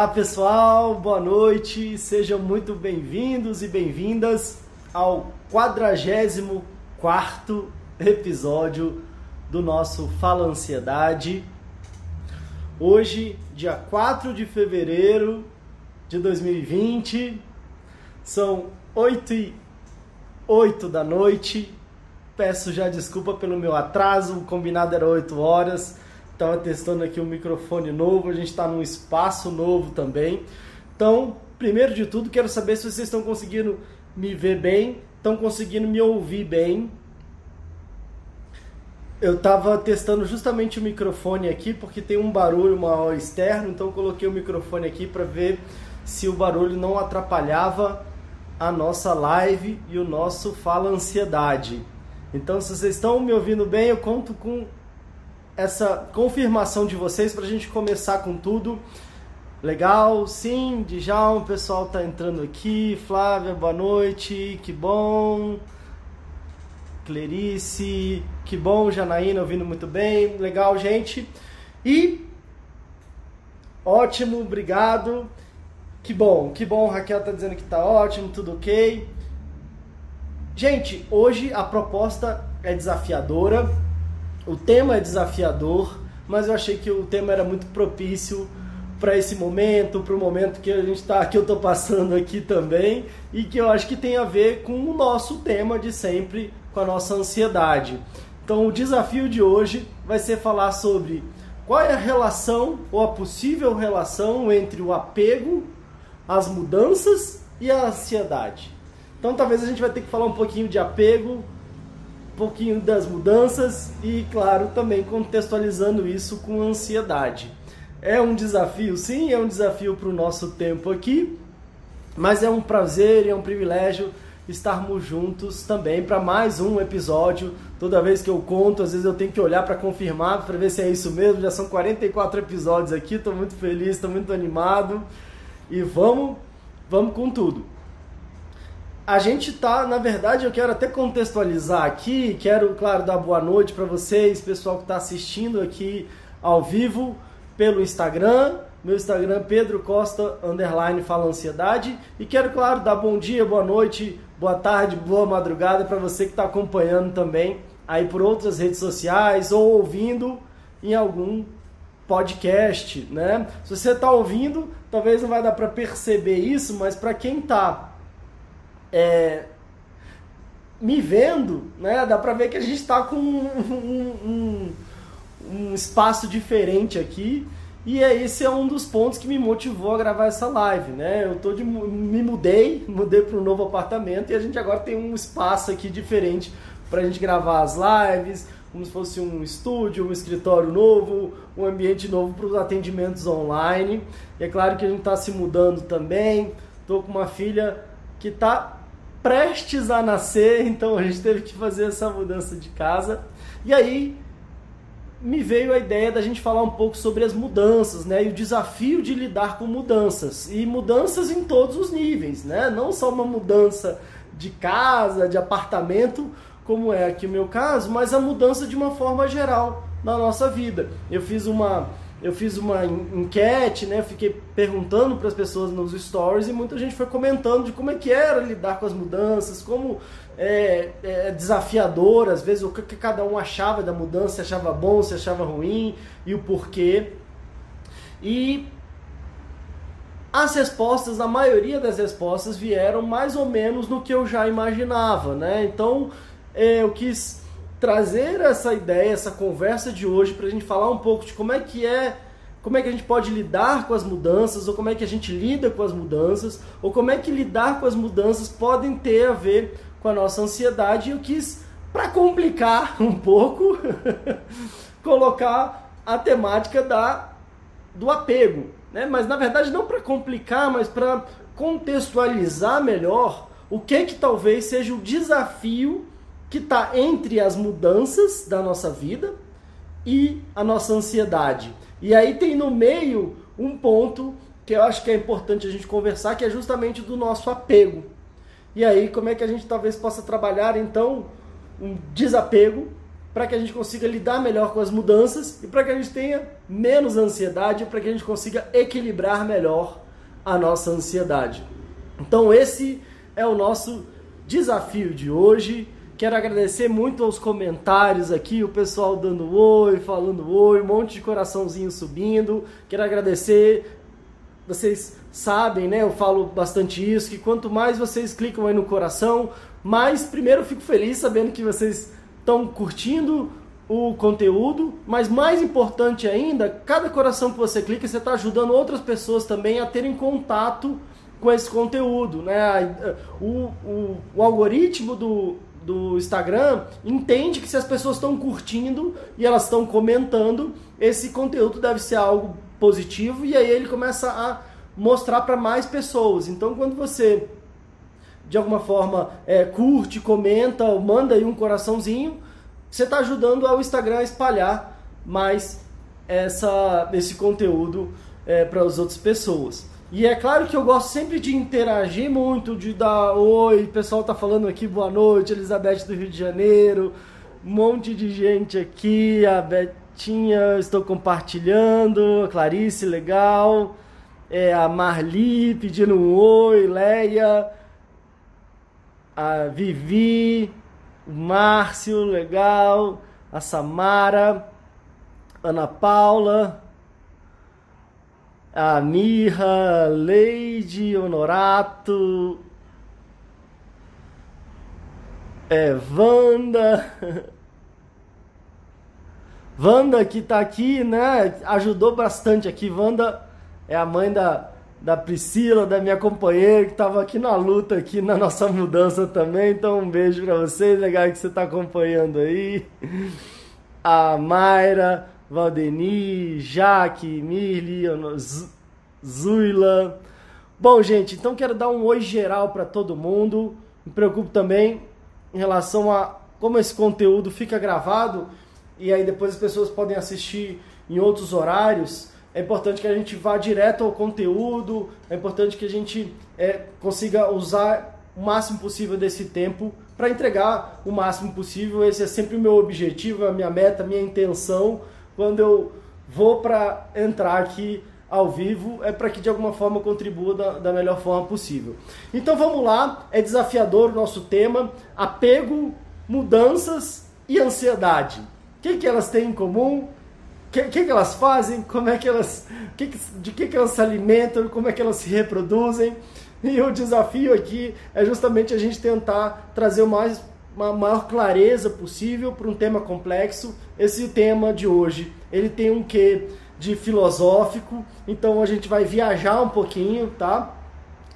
Olá pessoal, boa noite, sejam muito bem-vindos e bem-vindas ao 44 episódio do nosso Fala Ansiedade. Hoje, dia 4 de fevereiro de 2020, são 8 e 8 da noite. Peço já desculpa pelo meu atraso, o combinado era 8 horas estava testando aqui um microfone novo, a gente está num espaço novo também. Então, primeiro de tudo, quero saber se vocês estão conseguindo me ver bem, estão conseguindo me ouvir bem. Eu estava testando justamente o microfone aqui porque tem um barulho maior externo, então coloquei o microfone aqui para ver se o barulho não atrapalhava a nossa live e o nosso Fala Ansiedade. Então, se vocês estão me ouvindo bem, eu conto com essa confirmação de vocês para a gente começar com tudo. Legal, sim, Djalma, o pessoal tá entrando aqui. Flávia, boa noite, que bom. Clerice, que bom. Janaína ouvindo muito bem. Legal, gente. E ótimo, obrigado. Que bom, que bom. Raquel tá dizendo que tá ótimo, tudo ok. Gente, hoje a proposta é desafiadora o tema é desafiador, mas eu achei que o tema era muito propício para esse momento, para o momento que a gente está, que eu estou passando aqui também, e que eu acho que tem a ver com o nosso tema de sempre, com a nossa ansiedade. Então, o desafio de hoje vai ser falar sobre qual é a relação ou a possível relação entre o apego, as mudanças e a ansiedade. Então, talvez a gente vai ter que falar um pouquinho de apego, pouquinho das mudanças e, claro, também contextualizando isso com ansiedade. É um desafio, sim, é um desafio para o nosso tempo aqui, mas é um prazer e é um privilégio estarmos juntos também para mais um episódio. Toda vez que eu conto, às vezes eu tenho que olhar para confirmar, para ver se é isso mesmo. Já são 44 episódios aqui, estou muito feliz, estou muito animado e vamos, vamos com tudo a gente tá, na verdade, eu quero até contextualizar aqui, quero, claro, dar boa noite para vocês, pessoal que está assistindo aqui ao vivo pelo Instagram, meu Instagram Pedro Costa underline fala ansiedade e quero, claro, dar bom dia, boa noite, boa tarde, boa madrugada para você que está acompanhando também aí por outras redes sociais ou ouvindo em algum podcast, né? Se você está ouvindo, talvez não vai dar para perceber isso, mas para quem está é, me vendo, né, dá pra ver que a gente está com um, um, um, espaço diferente aqui. E é, esse é um dos pontos que me motivou a gravar essa live, né? Eu tô de, me mudei, mudei para um novo apartamento e a gente agora tem um espaço aqui diferente para a gente gravar as lives, como se fosse um estúdio, um escritório novo, um ambiente novo para os atendimentos online. E é claro que a gente está se mudando também. Estou com uma filha que está prestes a nascer, então a gente teve que fazer essa mudança de casa. E aí me veio a ideia da gente falar um pouco sobre as mudanças, né? E o desafio de lidar com mudanças. E mudanças em todos os níveis, né? Não só uma mudança de casa, de apartamento, como é aqui o meu caso, mas a mudança de uma forma geral na nossa vida. Eu fiz uma eu fiz uma enquete, né? Fiquei perguntando para as pessoas nos stories e muita gente foi comentando de como é que era lidar com as mudanças, como é, é desafiador, às vezes o que, que cada um achava da mudança, se achava bom, se achava ruim e o porquê. E as respostas, a maioria das respostas vieram mais ou menos no que eu já imaginava, né? Então é, eu quis trazer essa ideia, essa conversa de hoje para a gente falar um pouco de como é que é, como é que a gente pode lidar com as mudanças, ou como é que a gente lida com as mudanças, ou como é que lidar com as mudanças podem ter a ver com a nossa ansiedade. E eu quis, para complicar um pouco, colocar a temática da, do apego. Né? Mas na verdade não para complicar, mas para contextualizar melhor o que que talvez seja o desafio que está entre as mudanças da nossa vida e a nossa ansiedade. E aí tem no meio um ponto que eu acho que é importante a gente conversar, que é justamente do nosso apego. E aí, como é que a gente talvez possa trabalhar então um desapego para que a gente consiga lidar melhor com as mudanças e para que a gente tenha menos ansiedade, para que a gente consiga equilibrar melhor a nossa ansiedade. Então esse é o nosso desafio de hoje. Quero agradecer muito aos comentários aqui, o pessoal dando oi, falando oi, um monte de coraçãozinho subindo. Quero agradecer, vocês sabem, né? Eu falo bastante isso, que quanto mais vocês clicam aí no coração, mais primeiro eu fico feliz sabendo que vocês estão curtindo o conteúdo, mas mais importante ainda, cada coração que você clica, você está ajudando outras pessoas também a terem contato com esse conteúdo, né? O, o, o algoritmo do, do Instagram entende que se as pessoas estão curtindo e elas estão comentando, esse conteúdo deve ser algo positivo e aí ele começa a mostrar para mais pessoas. Então, quando você de alguma forma é, curte, comenta, ou manda aí um coraçãozinho, você está ajudando ao Instagram a espalhar mais essa, esse conteúdo é, para as outras pessoas. E é claro que eu gosto sempre de interagir muito, de dar oi, o pessoal tá falando aqui, boa noite, Elizabeth do Rio de Janeiro, um monte de gente aqui, a Betinha, estou compartilhando, a Clarice, legal, é, a Marli pedindo um oi, Leia, a Vivi, o Márcio, legal, a Samara, Ana Paula, a Mirra, Leide, Honorato, é, Wanda. Wanda que tá aqui, né? Ajudou bastante aqui. Wanda é a mãe da, da Priscila, da minha companheira, que estava aqui na luta, aqui na nossa mudança também. Então, um beijo para vocês, legal que você está acompanhando aí. A Mayra, Valdeni, Jaque, Mirli, Zuila. Bom, gente, então quero dar um oi geral para todo mundo. Me preocupo também em relação a como esse conteúdo fica gravado e aí depois as pessoas podem assistir em outros horários. É importante que a gente vá direto ao conteúdo, é importante que a gente é, consiga usar o máximo possível desse tempo para entregar o máximo possível. Esse é sempre o meu objetivo, a minha meta, a minha intenção quando eu vou para entrar aqui ao vivo é para que de alguma forma contribua da, da, melhor forma possível. Então vamos lá, é desafiador o nosso tema: apego, mudanças e ansiedade. O que, que elas têm em comum? O que, que, que, elas fazem? Como é que elas, que de que, que elas se alimentam? Como é que elas se reproduzem? E o desafio aqui é justamente a gente tentar trazer o mais uma maior clareza possível para um tema complexo. Esse tema de hoje, ele tem um quê de filosófico, então a gente vai viajar um pouquinho, tá?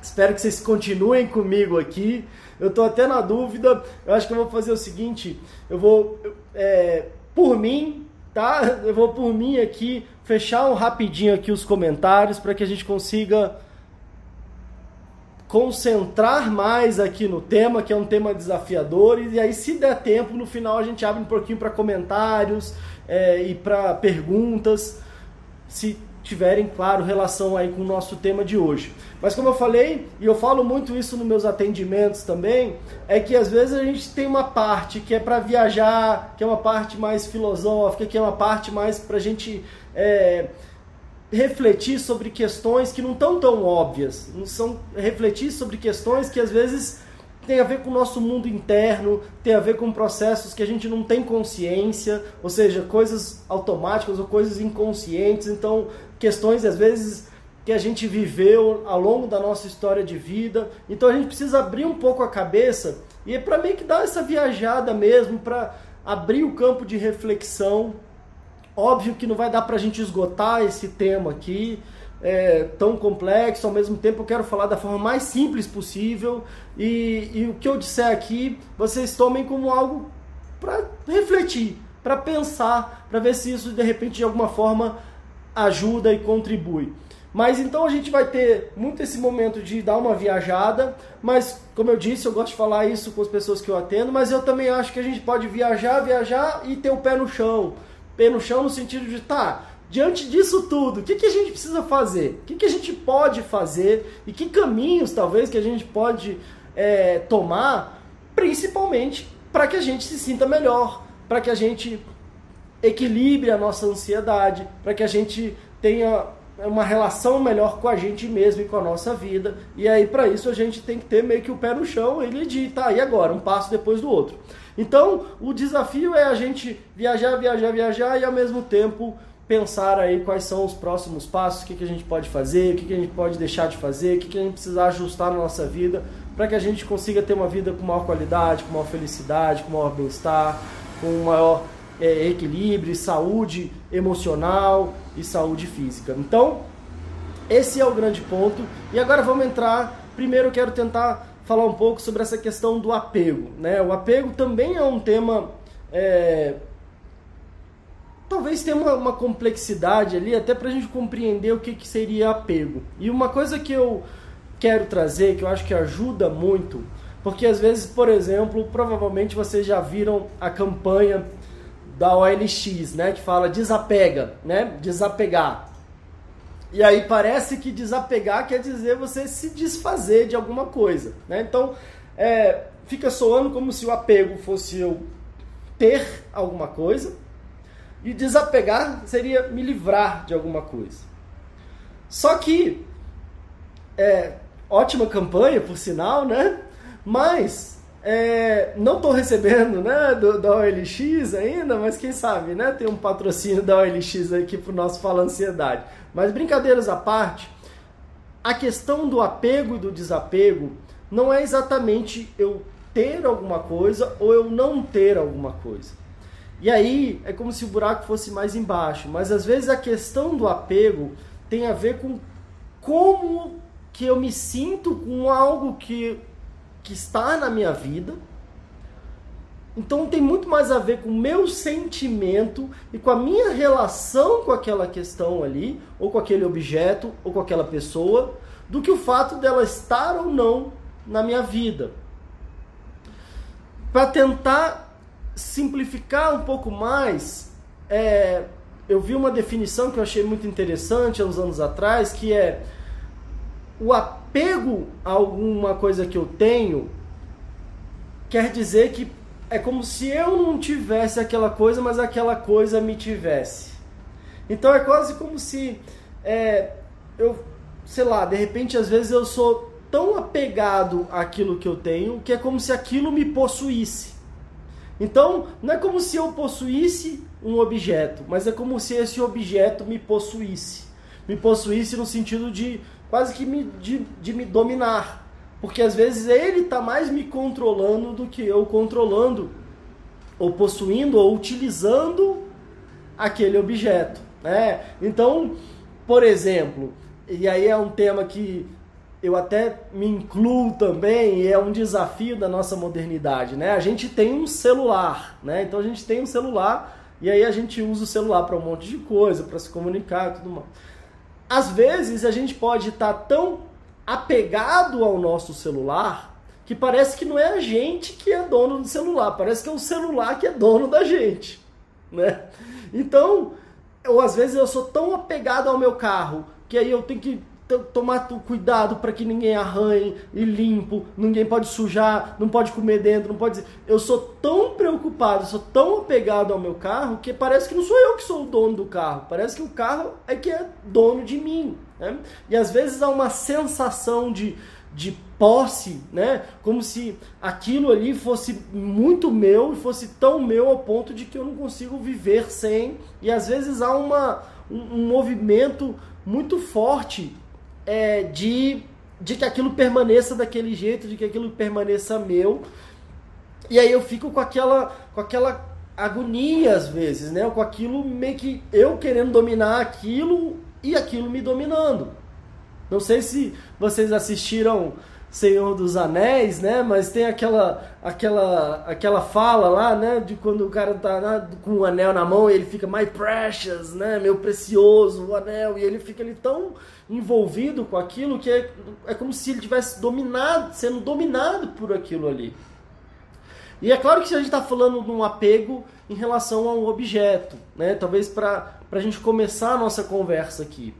Espero que vocês continuem comigo aqui. Eu estou até na dúvida. Eu acho que eu vou fazer o seguinte: eu vou, é, por mim, tá? Eu vou por mim aqui fechar um rapidinho aqui os comentários para que a gente consiga concentrar mais aqui no tema, que é um tema desafiador, e aí, se der tempo, no final a gente abre um pouquinho para comentários é, e para perguntas, se tiverem, claro, relação aí com o nosso tema de hoje. Mas como eu falei, e eu falo muito isso nos meus atendimentos também, é que às vezes a gente tem uma parte que é para viajar, que é uma parte mais filosófica, que é uma parte mais para a gente é, refletir sobre questões que não estão tão óbvias, não são refletir sobre questões que às vezes tem a ver com o nosso mundo interno, tem a ver com processos que a gente não tem consciência, ou seja, coisas automáticas ou coisas inconscientes, então questões às vezes que a gente viveu ao longo da nossa história de vida. Então a gente precisa abrir um pouco a cabeça e é para meio que dar essa viajada mesmo, para abrir o campo de reflexão Óbvio que não vai dar para a gente esgotar esse tema aqui, é, tão complexo, ao mesmo tempo eu quero falar da forma mais simples possível. E, e o que eu disser aqui vocês tomem como algo para refletir, para pensar, para ver se isso de repente de alguma forma ajuda e contribui. Mas então a gente vai ter muito esse momento de dar uma viajada, mas como eu disse, eu gosto de falar isso com as pessoas que eu atendo, mas eu também acho que a gente pode viajar, viajar e ter o pé no chão pé no chão no sentido de, tá, diante disso tudo, o que, que a gente precisa fazer? O que, que a gente pode fazer? E que caminhos, talvez, que a gente pode é, tomar, principalmente para que a gente se sinta melhor, para que a gente equilibre a nossa ansiedade, para que a gente tenha uma relação melhor com a gente mesmo e com a nossa vida. E aí, para isso, a gente tem que ter meio que o pé no chão e de tá, e agora? Um passo depois do outro. Então, o desafio é a gente viajar, viajar, viajar e ao mesmo tempo pensar aí quais são os próximos passos, o que, que a gente pode fazer, o que, que a gente pode deixar de fazer, o que, que a gente precisa ajustar na nossa vida para que a gente consiga ter uma vida com maior qualidade, com maior felicidade, com maior bem-estar, com maior é, equilíbrio, saúde emocional e saúde física. Então, esse é o grande ponto. E agora vamos entrar. Primeiro, eu quero tentar falar um pouco sobre essa questão do apego. Né? O apego também é um tema. É, talvez tenha uma, uma, complexidade ali, até para a gente compreender o que, que seria apego. E uma coisa que eu quero trazer, que eu acho que ajuda muito, porque às vezes, por exemplo, provavelmente vocês já viram a campanha da OLX, né, que fala desapega, né, desapegar. E aí parece que desapegar quer dizer você se desfazer de alguma coisa, né? Então, é, fica soando como se o apego fosse eu ter alguma coisa e desapegar seria me livrar de alguma coisa. Só que, é, ótima campanha, por sinal, né? Mas é, não estou recebendo né, do, da OLX ainda, mas quem sabe, né? Tem um patrocínio da OLX aqui para o nosso Fala Ansiedade. Mas brincadeiras à parte, a questão do apego e do desapego não é exatamente eu ter alguma coisa ou eu não ter alguma coisa. E aí é como se o buraco fosse mais embaixo. Mas às vezes a questão do apego tem a ver com como que eu me sinto com algo que que está na minha vida. Então tem muito mais a ver com o meu sentimento e com a minha relação com aquela questão ali, ou com aquele objeto, ou com aquela pessoa, do que o fato dela estar ou não na minha vida. Para tentar simplificar um pouco mais, é, eu vi uma definição que eu achei muito interessante há uns anos atrás, que é o apego a alguma coisa que eu tenho quer dizer que é como se eu não tivesse aquela coisa, mas aquela coisa me tivesse. Então é quase como se é, eu, sei lá, de repente às vezes eu sou tão apegado àquilo que eu tenho que é como se aquilo me possuísse. Então não é como se eu possuísse um objeto, mas é como se esse objeto me possuísse. Me possuísse no sentido de quase que me, de, de me dominar. Porque às vezes ele está mais me controlando do que eu controlando, ou possuindo, ou utilizando aquele objeto. Né? Então, por exemplo, e aí é um tema que eu até me incluo também, e é um desafio da nossa modernidade. Né? A gente tem um celular, né? então a gente tem um celular e aí a gente usa o celular para um monte de coisa, para se comunicar e tudo mais às vezes a gente pode estar tá tão apegado ao nosso celular que parece que não é a gente que é dono do celular, parece que é o celular que é dono da gente, né? Então, ou às vezes eu sou tão apegado ao meu carro que aí eu tenho que tomar cuidado para que ninguém arranhe e limpo, ninguém pode sujar, não pode comer dentro, não pode. Eu sou tão preocupado, sou tão apegado ao meu carro que parece que não sou eu que sou o dono do carro, parece que o carro é que é dono de mim. Né? E às vezes há uma sensação de, de posse, né? Como se aquilo ali fosse muito meu e fosse tão meu ao ponto de que eu não consigo viver sem. E às vezes há uma, um, um movimento muito forte é, de, de que aquilo permaneça daquele jeito, de que aquilo permaneça meu. E aí eu fico com aquela, com aquela agonia às vezes, né? Com aquilo meio que eu querendo dominar aquilo e aquilo me dominando. Não sei se vocês assistiram Senhor dos Anéis, né? Mas tem aquela aquela aquela fala lá, né? De quando o cara tá né, com o anel na mão e ele fica my precious, né? Meu precioso, o anel e ele fica ali tão envolvido com aquilo que é, é como se ele tivesse dominado, sendo dominado por aquilo ali. E é claro que a gente está falando de um apego em relação a um objeto, né? Talvez para a gente começar a nossa conversa aqui.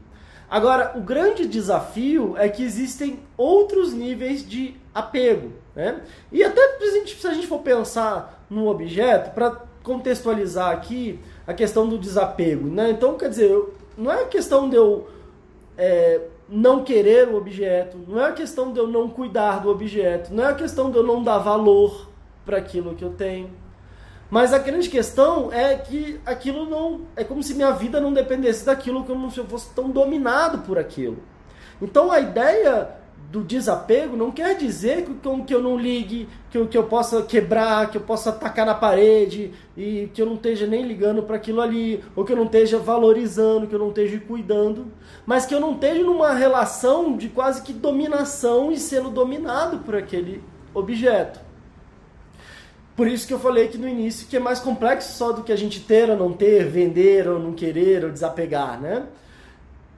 Agora, o grande desafio é que existem outros níveis de apego. Né? E até se a gente, for pensar num objeto, para contextualizar aqui a questão do desapego, né? Então, quer dizer, não é questão de eu é, não querer o objeto, não é questão de eu não cuidar do objeto, não é questão de eu não dar valor para aquilo que eu tenho. Mas a grande questão é que aquilo não. É como se minha vida não dependesse daquilo, como se eu fosse tão dominado por aquilo. Então a ideia do desapego não quer dizer que, que eu não ligue, que eu, que eu possa quebrar, que eu possa atacar na parede e que eu não esteja nem ligando para aquilo ali, ou que eu não esteja valorizando, que eu não esteja cuidando, mas que eu não esteja numa relação de quase que dominação e sendo dominado por aquele objeto. Por isso que eu falei que no início que é mais complexo só do que a gente ter ou não ter, vender ou não querer ou desapegar, né?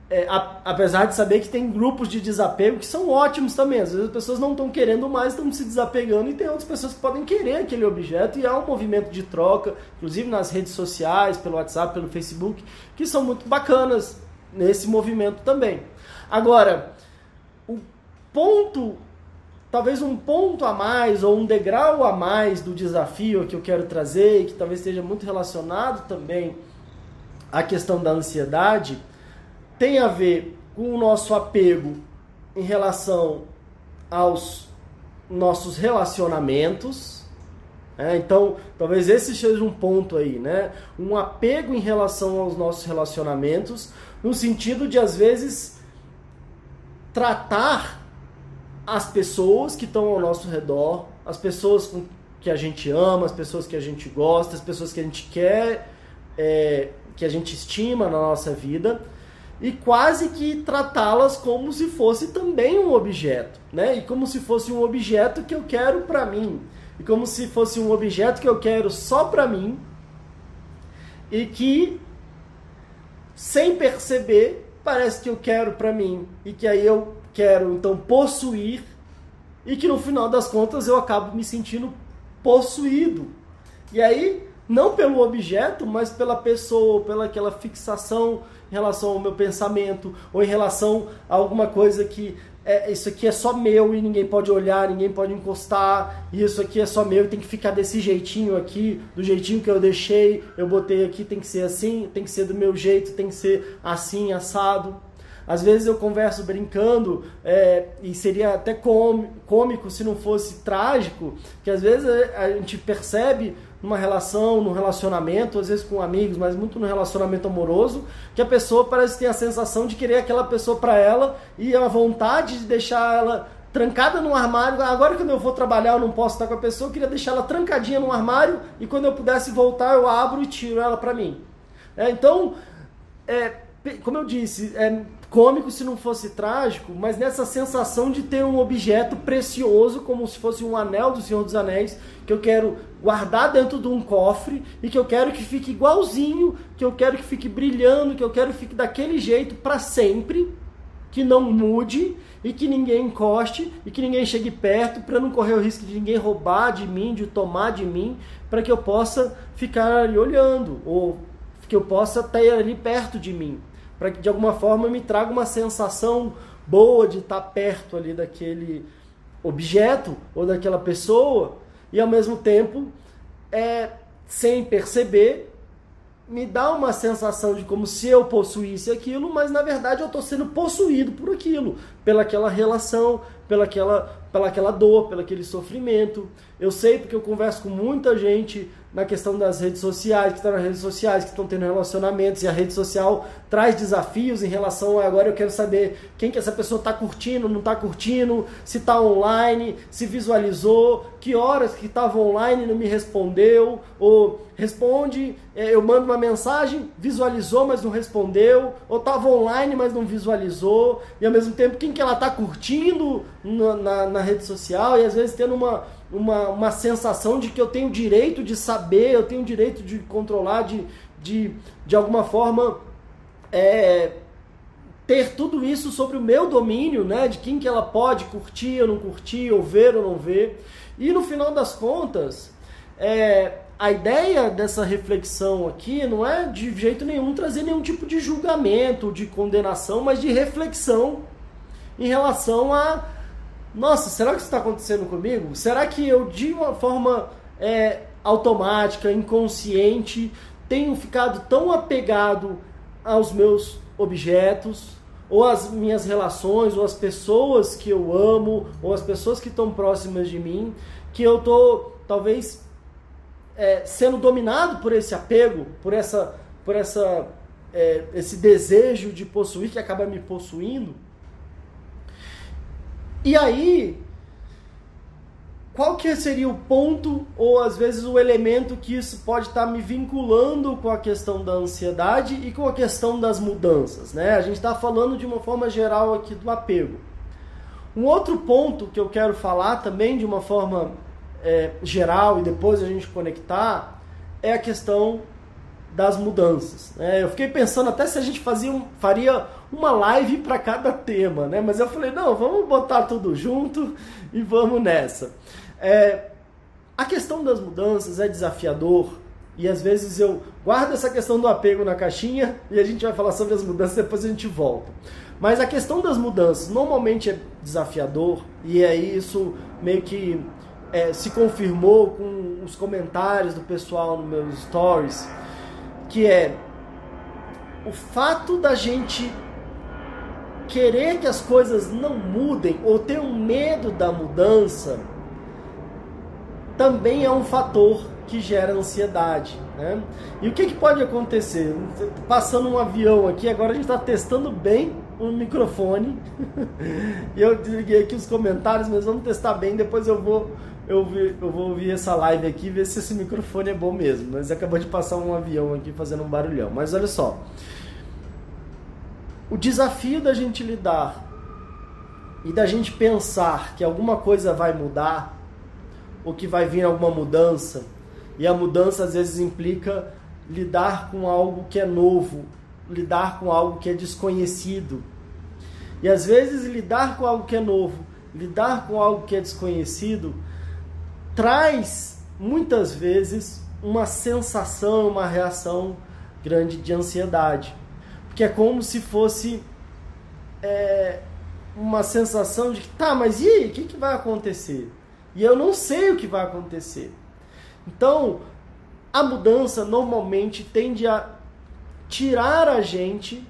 é, a, apesar de saber que tem grupos de desapego que são ótimos também. Às vezes as pessoas não estão querendo mais, estão se desapegando, e tem outras pessoas que podem querer aquele objeto, e há um movimento de troca, inclusive nas redes sociais, pelo WhatsApp, pelo Facebook, que são muito bacanas nesse movimento também. Agora, o ponto, talvez um ponto a mais, ou um degrau a mais do desafio que eu quero trazer, e que talvez esteja muito relacionado também à questão da ansiedade tem a ver com o nosso apego em relação aos nossos relacionamentos. Né? Então, talvez esse seja um ponto aí, né? Um apego em relação aos nossos relacionamentos, no sentido de, às vezes, tratar as pessoas que estão ao nosso redor, as pessoas que a gente ama, as pessoas que a gente gosta, as pessoas que a gente quer, é, que a gente estima na nossa vida, e quase que tratá-las como se fosse também um objeto, né? E como se fosse um objeto que eu quero para mim, e como se fosse um objeto que eu quero só para mim, e que sem perceber parece que eu quero para mim e que aí eu quero então possuir e que no final das contas eu acabo me sentindo possuído. E aí não pelo objeto, mas pela pessoa, pela aquela fixação em relação ao meu pensamento, ou em relação a alguma coisa que é, isso aqui é só meu e ninguém pode olhar, ninguém pode encostar, e isso aqui é só meu e tem que ficar desse jeitinho aqui, do jeitinho que eu deixei, eu botei aqui, tem que ser assim, tem que ser do meu jeito, tem que ser assim, assado. Às vezes eu converso brincando, é, e seria até cômico se não fosse trágico, que às vezes a gente percebe numa relação, num relacionamento, às vezes com amigos, mas muito no relacionamento amoroso, que a pessoa parece ter a sensação de querer aquela pessoa para ela e a vontade de deixar ela trancada num armário. Agora que eu vou trabalhar, eu não posso estar com a pessoa, eu queria deixar ela trancadinha num armário e quando eu pudesse voltar, eu abro e tiro ela para mim. É, então, é, como eu disse, é cômico se não fosse trágico, mas nessa sensação de ter um objeto precioso, como se fosse um anel do Senhor dos Anéis, que eu quero guardar dentro de um cofre e que eu quero que fique igualzinho, que eu quero que fique brilhando, que eu quero que fique daquele jeito para sempre, que não mude e que ninguém encoste e que ninguém chegue perto para não correr o risco de ninguém roubar de mim, de tomar de mim, para que eu possa ficar ali olhando ou que eu possa estar ali perto de mim para que de alguma forma me traga uma sensação boa de estar perto ali daquele objeto ou daquela pessoa e ao mesmo tempo é sem perceber me dá uma sensação de como se eu possuísse aquilo, mas na verdade eu estou sendo possuído por aquilo, pelaquela relação, pelaquela, pelaquela dor, pelo aquele sofrimento. Eu sei porque eu converso com muita gente na questão das redes sociais, que estão nas redes sociais, que estão tendo relacionamentos, e a rede social traz desafios em relação a agora eu quero saber quem que essa pessoa está curtindo, não está curtindo, se está online, se visualizou, que horas que estava online não me respondeu, ou responde, é, eu mando uma mensagem, visualizou, mas não respondeu, ou estava online, mas não visualizou, e ao mesmo tempo quem que ela está curtindo na, na, na rede social, e às vezes tendo uma uma, uma sensação de que eu tenho direito de saber, eu tenho direito de controlar, de, de, de alguma forma é, ter tudo isso sobre o meu domínio, né? De quem que ela pode curtir ou não curtir, ou ver ou não ver. E no final das contas, é, a ideia dessa reflexão aqui não é de jeito nenhum trazer nenhum tipo de julgamento, de condenação, mas de reflexão em relação a nossa, será que isso está acontecendo comigo? Será que eu, de uma forma é, automática, inconsciente, tenho ficado tão apegado aos meus objetos, ou as minhas relações, ou as pessoas que eu amo, ou as pessoas que estão próximas de mim, que eu tô talvez é, sendo dominado por esse apego, por essa, por essa, é, esse desejo de possuir que acaba me possuindo. E aí, qual que seria o ponto ou às vezes o elemento que isso pode estar me vinculando com a questão da ansiedade e com a questão das mudanças, né? A gente está falando de uma forma geral aqui do apego. Um outro ponto que eu quero falar também de uma forma é, geral e depois a gente conectar é a questão das mudanças. Né? Eu fiquei pensando até se a gente fazia um, faria uma live para cada tema, né? mas eu falei, não, vamos botar tudo junto e vamos nessa. É, a questão das mudanças é desafiador e às vezes eu guardo essa questão do apego na caixinha e a gente vai falar sobre as mudanças depois a gente volta. Mas a questão das mudanças normalmente é desafiador e aí isso meio que é, se confirmou com os comentários do pessoal nos meus stories, que é o fato da gente querer que as coisas não mudem ou ter um medo da mudança também é um fator que gera ansiedade. Né? E o que, que pode acontecer? Passando um avião aqui, agora a gente está testando bem o microfone. e eu desliguei aqui os comentários, mas vamos testar bem, depois eu vou eu, vi, eu vou ouvir essa live aqui e ver se esse microfone é bom mesmo. Mas acabou de passar um avião aqui fazendo um barulhão. Mas olha só. O desafio da gente lidar e da gente pensar que alguma coisa vai mudar, ou que vai vir alguma mudança, e a mudança às vezes implica lidar com algo que é novo, lidar com algo que é desconhecido. E às vezes lidar com algo que é novo, lidar com algo que é desconhecido, traz muitas vezes uma sensação, uma reação grande de ansiedade. Porque é como se fosse é, uma sensação de que, tá, mas e aí, o que, que vai acontecer? E eu não sei o que vai acontecer. Então, a mudança normalmente tende a tirar a gente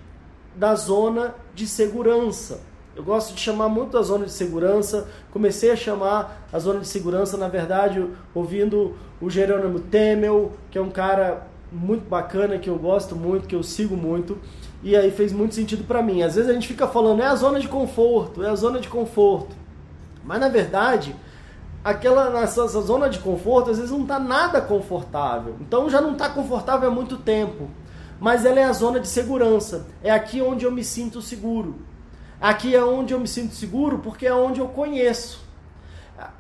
da zona de segurança. Eu gosto de chamar muito a zona de segurança. Comecei a chamar a zona de segurança, na verdade, ouvindo o Jerônimo Temel, que é um cara muito bacana, que eu gosto muito, que eu sigo muito. E aí fez muito sentido para mim. Às vezes a gente fica falando, é a zona de conforto, é a zona de conforto. Mas na verdade, aquela nessa zona de conforto às vezes não está nada confortável. Então já não está confortável há muito tempo. Mas ela é a zona de segurança. É aqui onde eu me sinto seguro. Aqui é onde eu me sinto seguro porque é onde eu conheço.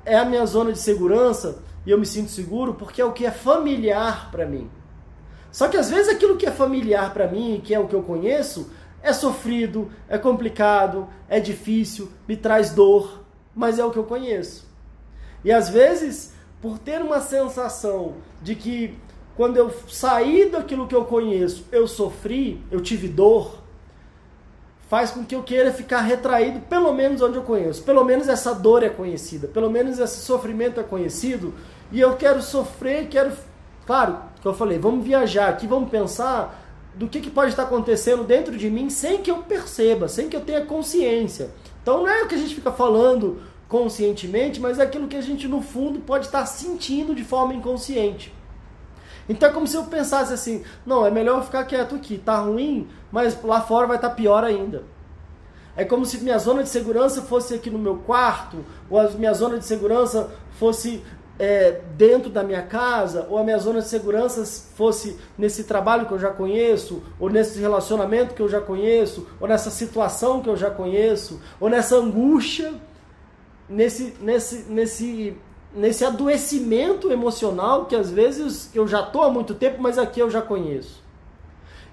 É a minha zona de segurança e eu me sinto seguro porque é o que é familiar para mim. Só que às vezes aquilo que é familiar para mim, que é o que eu conheço, é sofrido, é complicado, é difícil, me traz dor, mas é o que eu conheço. E às vezes, por ter uma sensação de que quando eu saí daquilo que eu conheço, eu sofri, eu tive dor, faz com que eu queira ficar retraído, pelo menos onde eu conheço. Pelo menos essa dor é conhecida, pelo menos esse sofrimento é conhecido, e eu quero sofrer, quero. Claro, que eu falei, vamos viajar aqui, vamos pensar do que, que pode estar acontecendo dentro de mim sem que eu perceba, sem que eu tenha consciência. Então não é o que a gente fica falando conscientemente, mas é aquilo que a gente no fundo pode estar sentindo de forma inconsciente. Então é como se eu pensasse assim: não, é melhor ficar quieto aqui, tá ruim, mas lá fora vai estar tá pior ainda. É como se minha zona de segurança fosse aqui no meu quarto, ou a minha zona de segurança fosse é, dentro da minha casa, ou a minha zona de segurança fosse nesse trabalho que eu já conheço, ou nesse relacionamento que eu já conheço, ou nessa situação que eu já conheço, ou nessa angústia, nesse, nesse, nesse nesse adoecimento emocional que às vezes eu já estou há muito tempo, mas aqui eu já conheço.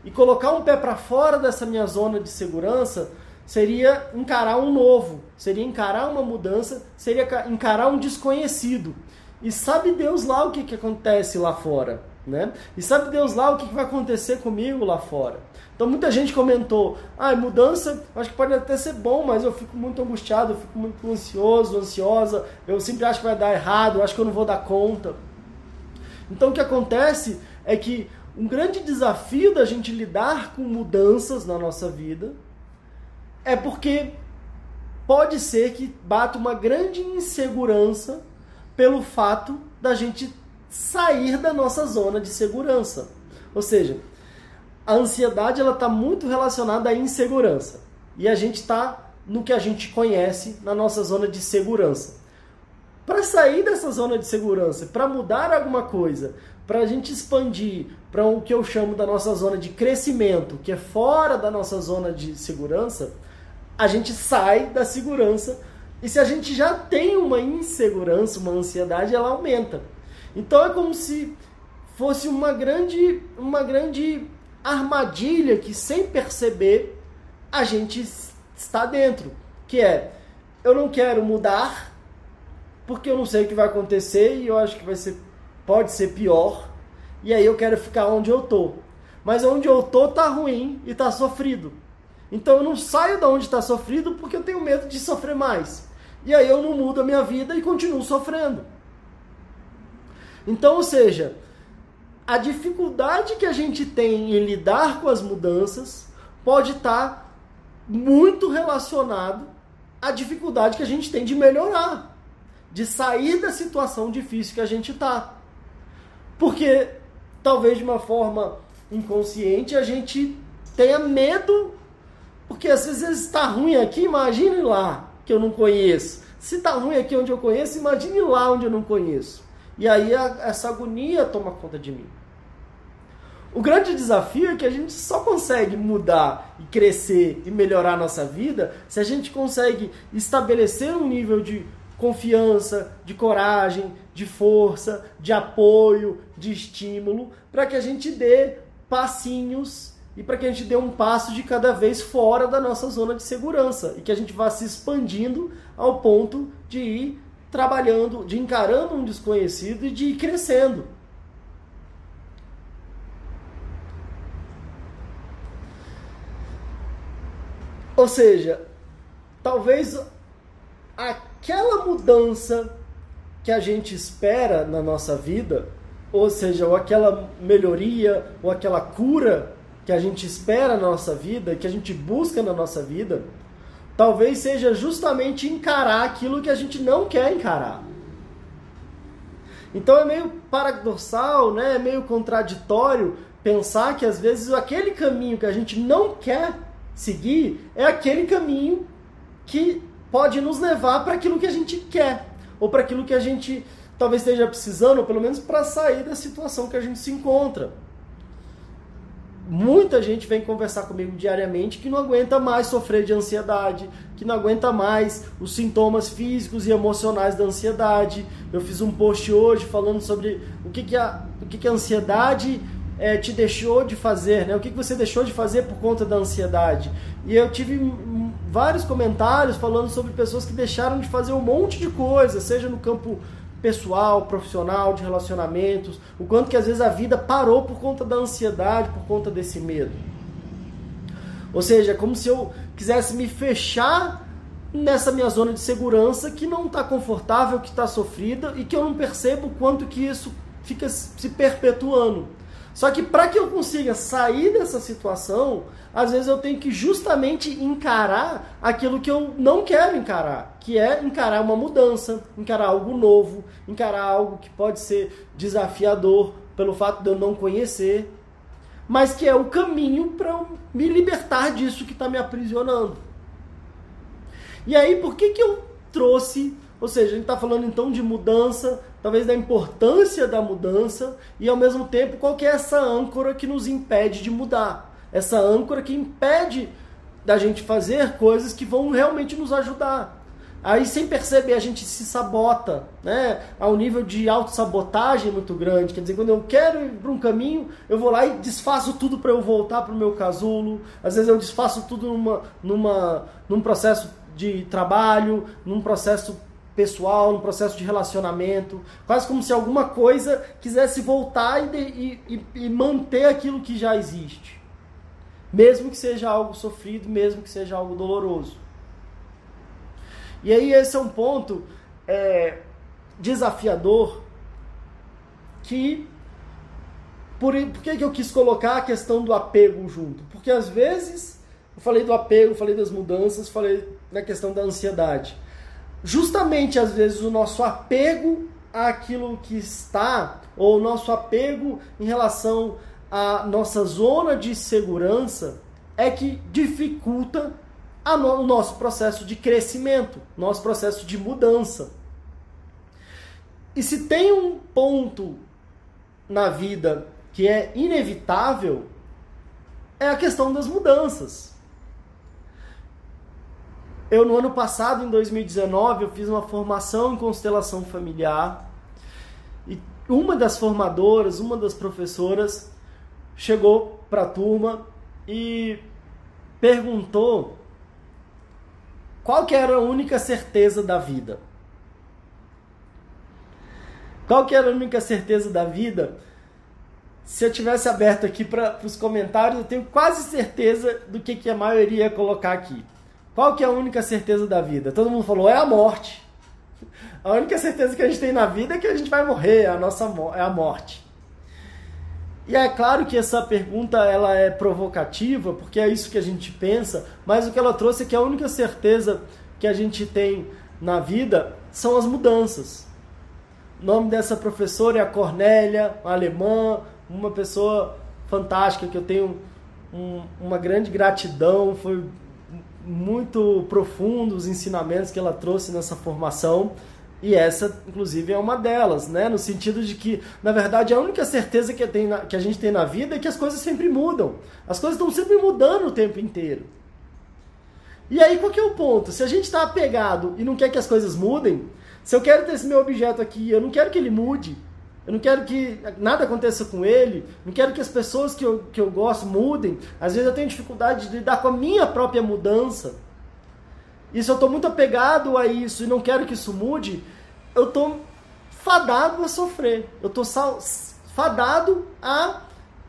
E colocar um pé para fora dessa minha zona de segurança seria encarar um novo, seria encarar uma mudança, seria encarar um desconhecido. E sabe Deus lá o que, que acontece lá fora, né? E sabe Deus lá o que, vai acontecer comigo lá fora. Então muita gente comentou, ah, mudança acho que pode até ser bom, mas eu fico muito angustiado, eu fico muito ansioso, ansiosa, eu sempre acho que vai dar errado, eu acho que eu não vou dar conta. Então o que acontece é que um grande desafio da gente lidar com mudanças na nossa vida é porque pode ser que bata uma grande insegurança pelo fato da gente sair da nossa zona de segurança. Ou seja, a ansiedade ela está muito relacionada à insegurança e a gente está no que a gente conhece na nossa zona de segurança. Para sair dessa zona de segurança, para mudar alguma coisa, para a gente expandir para o que eu chamo da nossa zona de crescimento, que é fora da nossa zona de segurança, a gente sai da segurança. E se a gente já tem uma insegurança, uma ansiedade, ela aumenta. Então é como se fosse uma grande, uma grande armadilha que sem perceber a gente está dentro, que é eu não quero mudar porque eu não sei o que vai acontecer e eu acho que vai ser pode ser pior. E aí eu quero ficar onde eu tô. Mas onde eu tô tá ruim e tá sofrido. Então eu não saio da onde está sofrido porque eu tenho medo de sofrer mais. E aí eu não mudo a minha vida e continuo sofrendo. Então, ou seja, a dificuldade que a gente tem em lidar com as mudanças pode estar muito relacionado à dificuldade que a gente tem de melhorar, de sair da situação difícil que a gente está. Porque talvez de uma forma inconsciente a gente tenha medo, porque às vezes está ruim aqui, imagine lá que eu não conheço. Se está ruim aqui onde eu conheço, imagine lá onde eu não conheço. E aí a, essa agonia toma conta de mim. O grande desafio é que a gente só consegue mudar e crescer e melhorar a nossa vida se a gente consegue estabelecer um nível de confiança, de coragem, de força, de apoio, de estímulo, para que a gente dê passinhos e para que a gente dê um passo de cada vez fora da nossa zona de segurança e que a gente vá se expandindo ao ponto de ir trabalhando, de encarando um desconhecido e de ir crescendo. Ou seja, talvez aquela mudança que a gente espera na nossa vida, ou seja, ou aquela melhoria, ou aquela cura que a gente espera na nossa vida, que a gente busca na nossa vida, talvez seja justamente encarar aquilo que a gente não quer encarar. Então é meio paradoxal, né? é meio contraditório pensar que às vezes aquele caminho que a gente não quer seguir é aquele caminho que pode nos levar para aquilo que a gente quer, ou para aquilo que a gente talvez esteja precisando, ou pelo menos para sair da situação que a gente se encontra. Muita gente vem conversar comigo diariamente que não aguenta mais sofrer de ansiedade, que não aguenta mais os sintomas físicos e emocionais da ansiedade. Eu fiz um post hoje falando sobre o que, que, a, o que, que a ansiedade é, te deixou de fazer, né? O que, que você deixou de fazer por conta da ansiedade? E eu tive vários comentários falando sobre pessoas que deixaram de fazer um monte de coisa, seja no campo pessoal, profissional, de relacionamentos, o quanto que às vezes a vida parou por conta da ansiedade, por conta desse medo. Ou seja, é como se eu quisesse me fechar nessa minha zona de segurança que não está confortável, que está sofrida e que eu não percebo quanto que isso fica se perpetuando. Só que para que eu consiga sair dessa situação, às vezes eu tenho que justamente encarar aquilo que eu não quero encarar, que é encarar uma mudança, encarar algo novo, encarar algo que pode ser desafiador pelo fato de eu não conhecer, mas que é o caminho para me libertar disso que está me aprisionando. E aí, por que, que eu trouxe? Ou seja, a gente está falando então de mudança, talvez da importância da mudança e ao mesmo tempo qual que é essa âncora que nos impede de mudar, essa âncora que impede da gente fazer coisas que vão realmente nos ajudar. Aí sem perceber a gente se sabota, né? Ao nível de autossabotagem muito grande. Quer dizer, quando eu quero ir para um caminho, eu vou lá e desfaço tudo para eu voltar para o meu casulo. Às vezes eu desfaço tudo numa, numa, num processo de trabalho, num processo pessoal, no processo de relacionamento, quase como se alguma coisa quisesse voltar e, e, e, manter aquilo que já existe, mesmo que seja algo sofrido, mesmo que seja algo doloroso. E aí esse é um ponto é, desafiador que por, por que, que eu quis colocar a questão do apego junto? Porque às vezes, eu falei do apego, falei das mudanças, falei da questão da ansiedade. Justamente às vezes o nosso apego àquilo que está, ou o nosso apego em relação à nossa zona de segurança, é que dificulta no, o nosso processo de crescimento, nosso processo de mudança. E se tem um ponto na vida que é inevitável, é a questão das mudanças. Eu, no ano passado, em 2019, eu fiz uma formação em constelação familiar. E uma das formadoras, uma das professoras, chegou para a turma e perguntou qual que era a única certeza da vida. Qual que era a única certeza da vida? Se eu tivesse aberto aqui para os comentários, eu tenho quase certeza do que, que a maioria ia colocar aqui. Qual que é a única certeza da vida? Todo mundo falou, é a morte. A única certeza que a gente tem na vida é que a gente vai morrer, a nossa é a morte. E é claro que essa pergunta ela é provocativa, porque é isso que a gente pensa, mas o que ela trouxe é que a única certeza que a gente tem na vida são as mudanças. O nome dessa professora é a Cornélia, uma alemã, uma pessoa fantástica que eu tenho um, uma grande gratidão, foi muito profundo os ensinamentos que ela trouxe nessa formação. E essa, inclusive, é uma delas, né? No sentido de que, na verdade, a única certeza que, tem na, que a gente tem na vida é que as coisas sempre mudam. As coisas estão sempre mudando o tempo inteiro. E aí, qual que é o ponto? Se a gente está apegado e não quer que as coisas mudem, se eu quero ter esse meu objeto aqui, eu não quero que ele mude, eu não quero que nada aconteça com ele, não quero que as pessoas que eu, que eu gosto mudem. Às vezes eu tenho dificuldade de lidar com a minha própria mudança. E se eu estou muito apegado a isso e não quero que isso mude, eu estou fadado a sofrer. Eu estou fadado a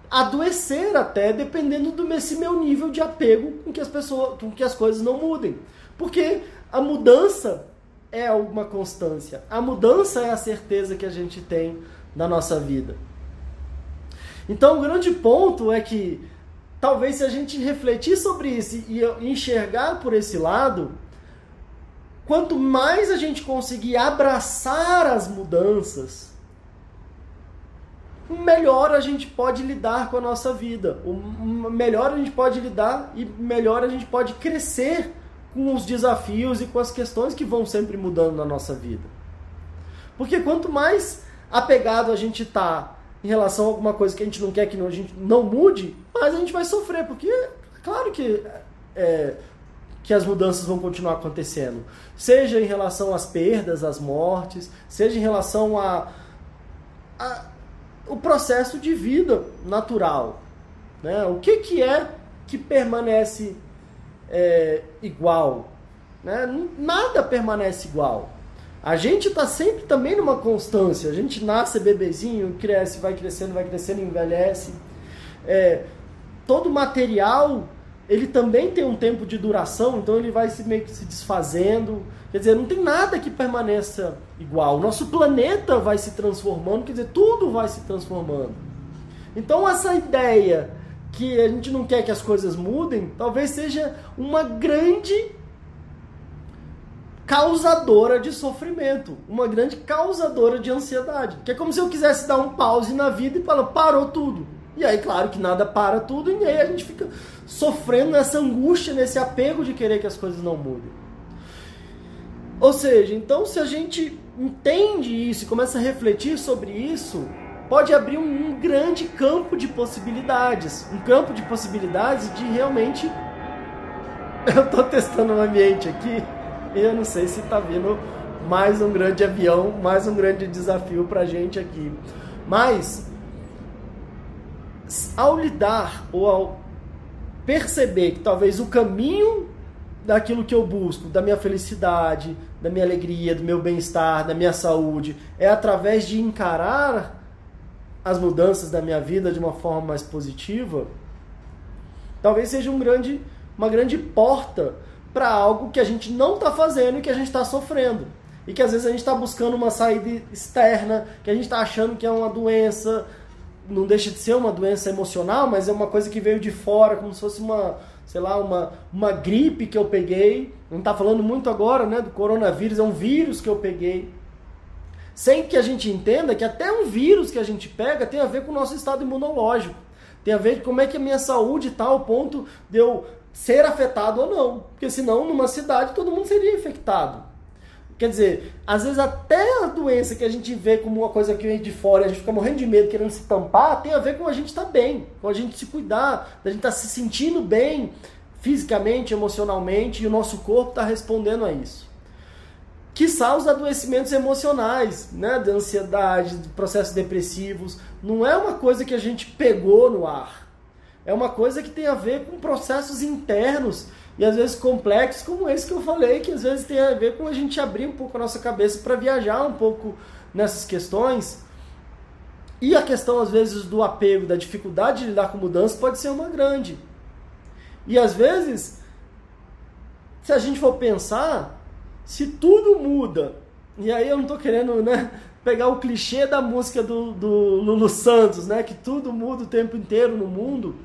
adoecer até, dependendo do esse meu nível de apego com que as pessoas, com que as coisas não mudem. Porque a mudança é uma constância. A mudança é a certeza que a gente tem na nossa vida. Então, o grande ponto é que talvez se a gente refletir sobre isso e enxergar por esse lado, Quanto mais a gente conseguir abraçar as mudanças, melhor a gente pode lidar com a nossa vida. O melhor a gente pode lidar e melhor a gente pode crescer com os desafios e com as questões que vão sempre mudando na nossa vida. Porque quanto mais apegado a gente está em relação a alguma coisa que a gente não quer que a gente não mude, mais a gente vai sofrer. Porque, claro que é, que as mudanças vão continuar acontecendo. Seja em relação às perdas, às mortes, seja em relação a, a o processo de vida natural. Né? O que, que é que permanece é, igual? Né? Nada permanece igual. A gente está sempre também numa constância. A gente nasce bebezinho, cresce, vai crescendo, vai crescendo, envelhece. É, todo material ele também tem um tempo de duração, então ele vai se meio que se desfazendo. Quer dizer, não tem nada que permaneça igual. Nosso planeta vai se transformando, quer dizer, tudo vai se transformando. Então essa ideia que a gente não quer que as coisas mudem, talvez seja uma grande causadora de sofrimento, uma grande causadora de ansiedade. Que é como se eu quisesse dar um pause na vida e falar, parou tudo. E aí, claro que nada para tudo, e aí a gente fica sofrendo nessa angústia, nesse apego de querer que as coisas não mudem. Ou seja, então se a gente entende isso e começa a refletir sobre isso, pode abrir um, um grande campo de possibilidades. Um campo de possibilidades de realmente. Eu estou testando o um ambiente aqui eu não sei se está vindo mais um grande avião, mais um grande desafio para a gente aqui. Mas ao lidar ou ao perceber que talvez o caminho daquilo que eu busco, da minha felicidade, da minha alegria, do meu bem-estar, da minha saúde, é através de encarar as mudanças da minha vida de uma forma mais positiva, talvez seja um grande, uma grande porta para algo que a gente não está fazendo e que a gente está sofrendo. E que às vezes a gente está buscando uma saída externa, que a gente está achando que é uma doença, não deixa de ser uma doença emocional, mas é uma coisa que veio de fora, como se fosse uma, sei lá, uma, uma gripe que eu peguei. Não está falando muito agora, né, do coronavírus, é um vírus que eu peguei. Sem que a gente entenda que até um vírus que a gente pega tem a ver com o nosso estado imunológico. Tem a ver com como é que a minha saúde está ao ponto de eu ser afetado ou não. Porque senão, numa cidade, todo mundo seria infectado. Quer dizer, às vezes até a doença que a gente vê como uma coisa que vem de fora e a gente fica morrendo de medo, querendo se tampar, tem a ver com a gente estar tá bem, com a gente se cuidar, a gente estar tá se sentindo bem fisicamente, emocionalmente, e o nosso corpo está respondendo a isso. Quiçá os adoecimentos emocionais, né, da ansiedade, de processos depressivos, não é uma coisa que a gente pegou no ar. É uma coisa que tem a ver com processos internos e às vezes complexos, como esse que eu falei, que às vezes tem a ver com a gente abrir um pouco a nossa cabeça para viajar um pouco nessas questões. E a questão, às vezes, do apego, da dificuldade de lidar com mudança pode ser uma grande. E às vezes, se a gente for pensar, se tudo muda, e aí eu não estou querendo né, pegar o clichê da música do, do Lulu Santos, né, que tudo muda o tempo inteiro no mundo,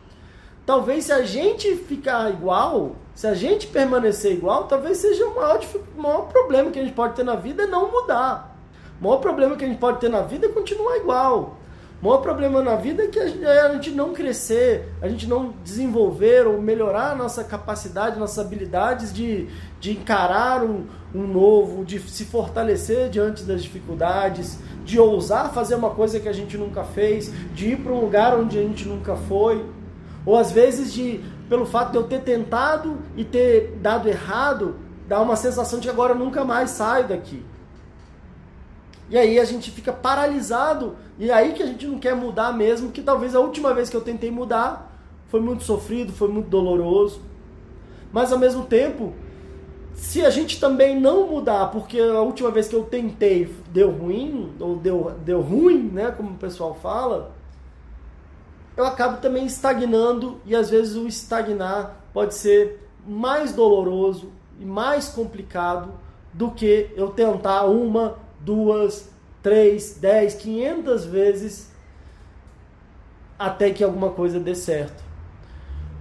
talvez se a gente ficar igual, se a gente permanecer igual, talvez seja o maior, o maior problema que a gente pode ter na vida é não mudar. O maior problema que a gente pode ter na vida é continuar igual. O maior problema na vida é que a gente, é gente não crescer, a gente não desenvolver ou melhorar a nossa capacidade, nossas habilidades de, de encarar um, um novo, de se fortalecer diante das dificuldades, de ousar fazer uma coisa que a gente nunca fez, de ir para um lugar onde a gente nunca foi. Ou às vezes de pelo fato de eu ter tentado e ter dado errado, dá uma sensação de que agora eu nunca mais saio daqui. E aí a gente fica paralisado, e é aí que a gente não quer mudar mesmo, que talvez a última vez que eu tentei mudar foi muito sofrido, foi muito doloroso. Mas ao mesmo tempo, se a gente também não mudar, porque a última vez que eu tentei deu ruim, ou deu, deu ruim, né, como o pessoal fala, eu acabo também estagnando e às vezes o estagnar pode ser mais doloroso e mais complicado do que eu tentar uma, duas, três, dez, quinhentas vezes até que alguma coisa dê certo.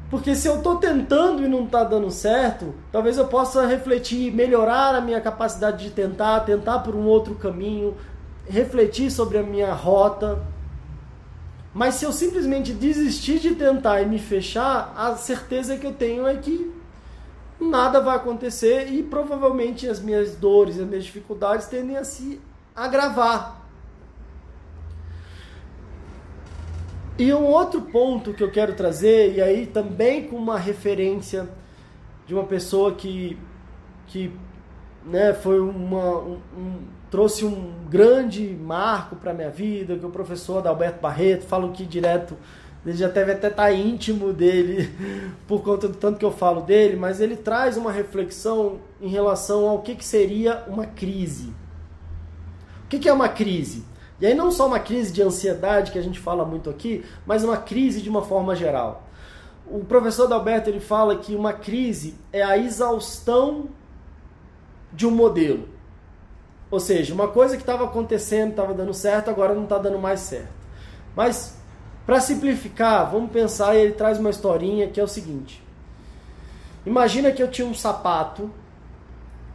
Porque se eu estou tentando e não está dando certo, talvez eu possa refletir, melhorar a minha capacidade de tentar, tentar por um outro caminho, refletir sobre a minha rota, mas se eu simplesmente desistir de tentar e me fechar, a certeza que eu tenho é que nada vai acontecer e provavelmente as minhas dores, as minhas dificuldades tendem a se agravar. E um outro ponto que eu quero trazer, e aí também com uma referência de uma pessoa que, que né, foi uma, um, trouxe um grande marco para minha vida, que o professor Adalberto Barreto, falo que direto, ele já deve até estar tá íntimo dele, por conta do tanto que eu falo dele, mas ele traz uma reflexão em relação ao que, que seria uma crise. O que, que é uma crise? E aí não só uma crise de ansiedade, que a gente fala muito aqui, mas uma crise de uma forma geral. O professor Adalberto ele fala que uma crise é a exaustão de um modelo. Ou seja, uma coisa que estava acontecendo, estava dando certo, agora não está dando mais certo. Mas, para simplificar, vamos pensar, ele traz uma historinha que é o seguinte. Imagina que eu tinha um sapato,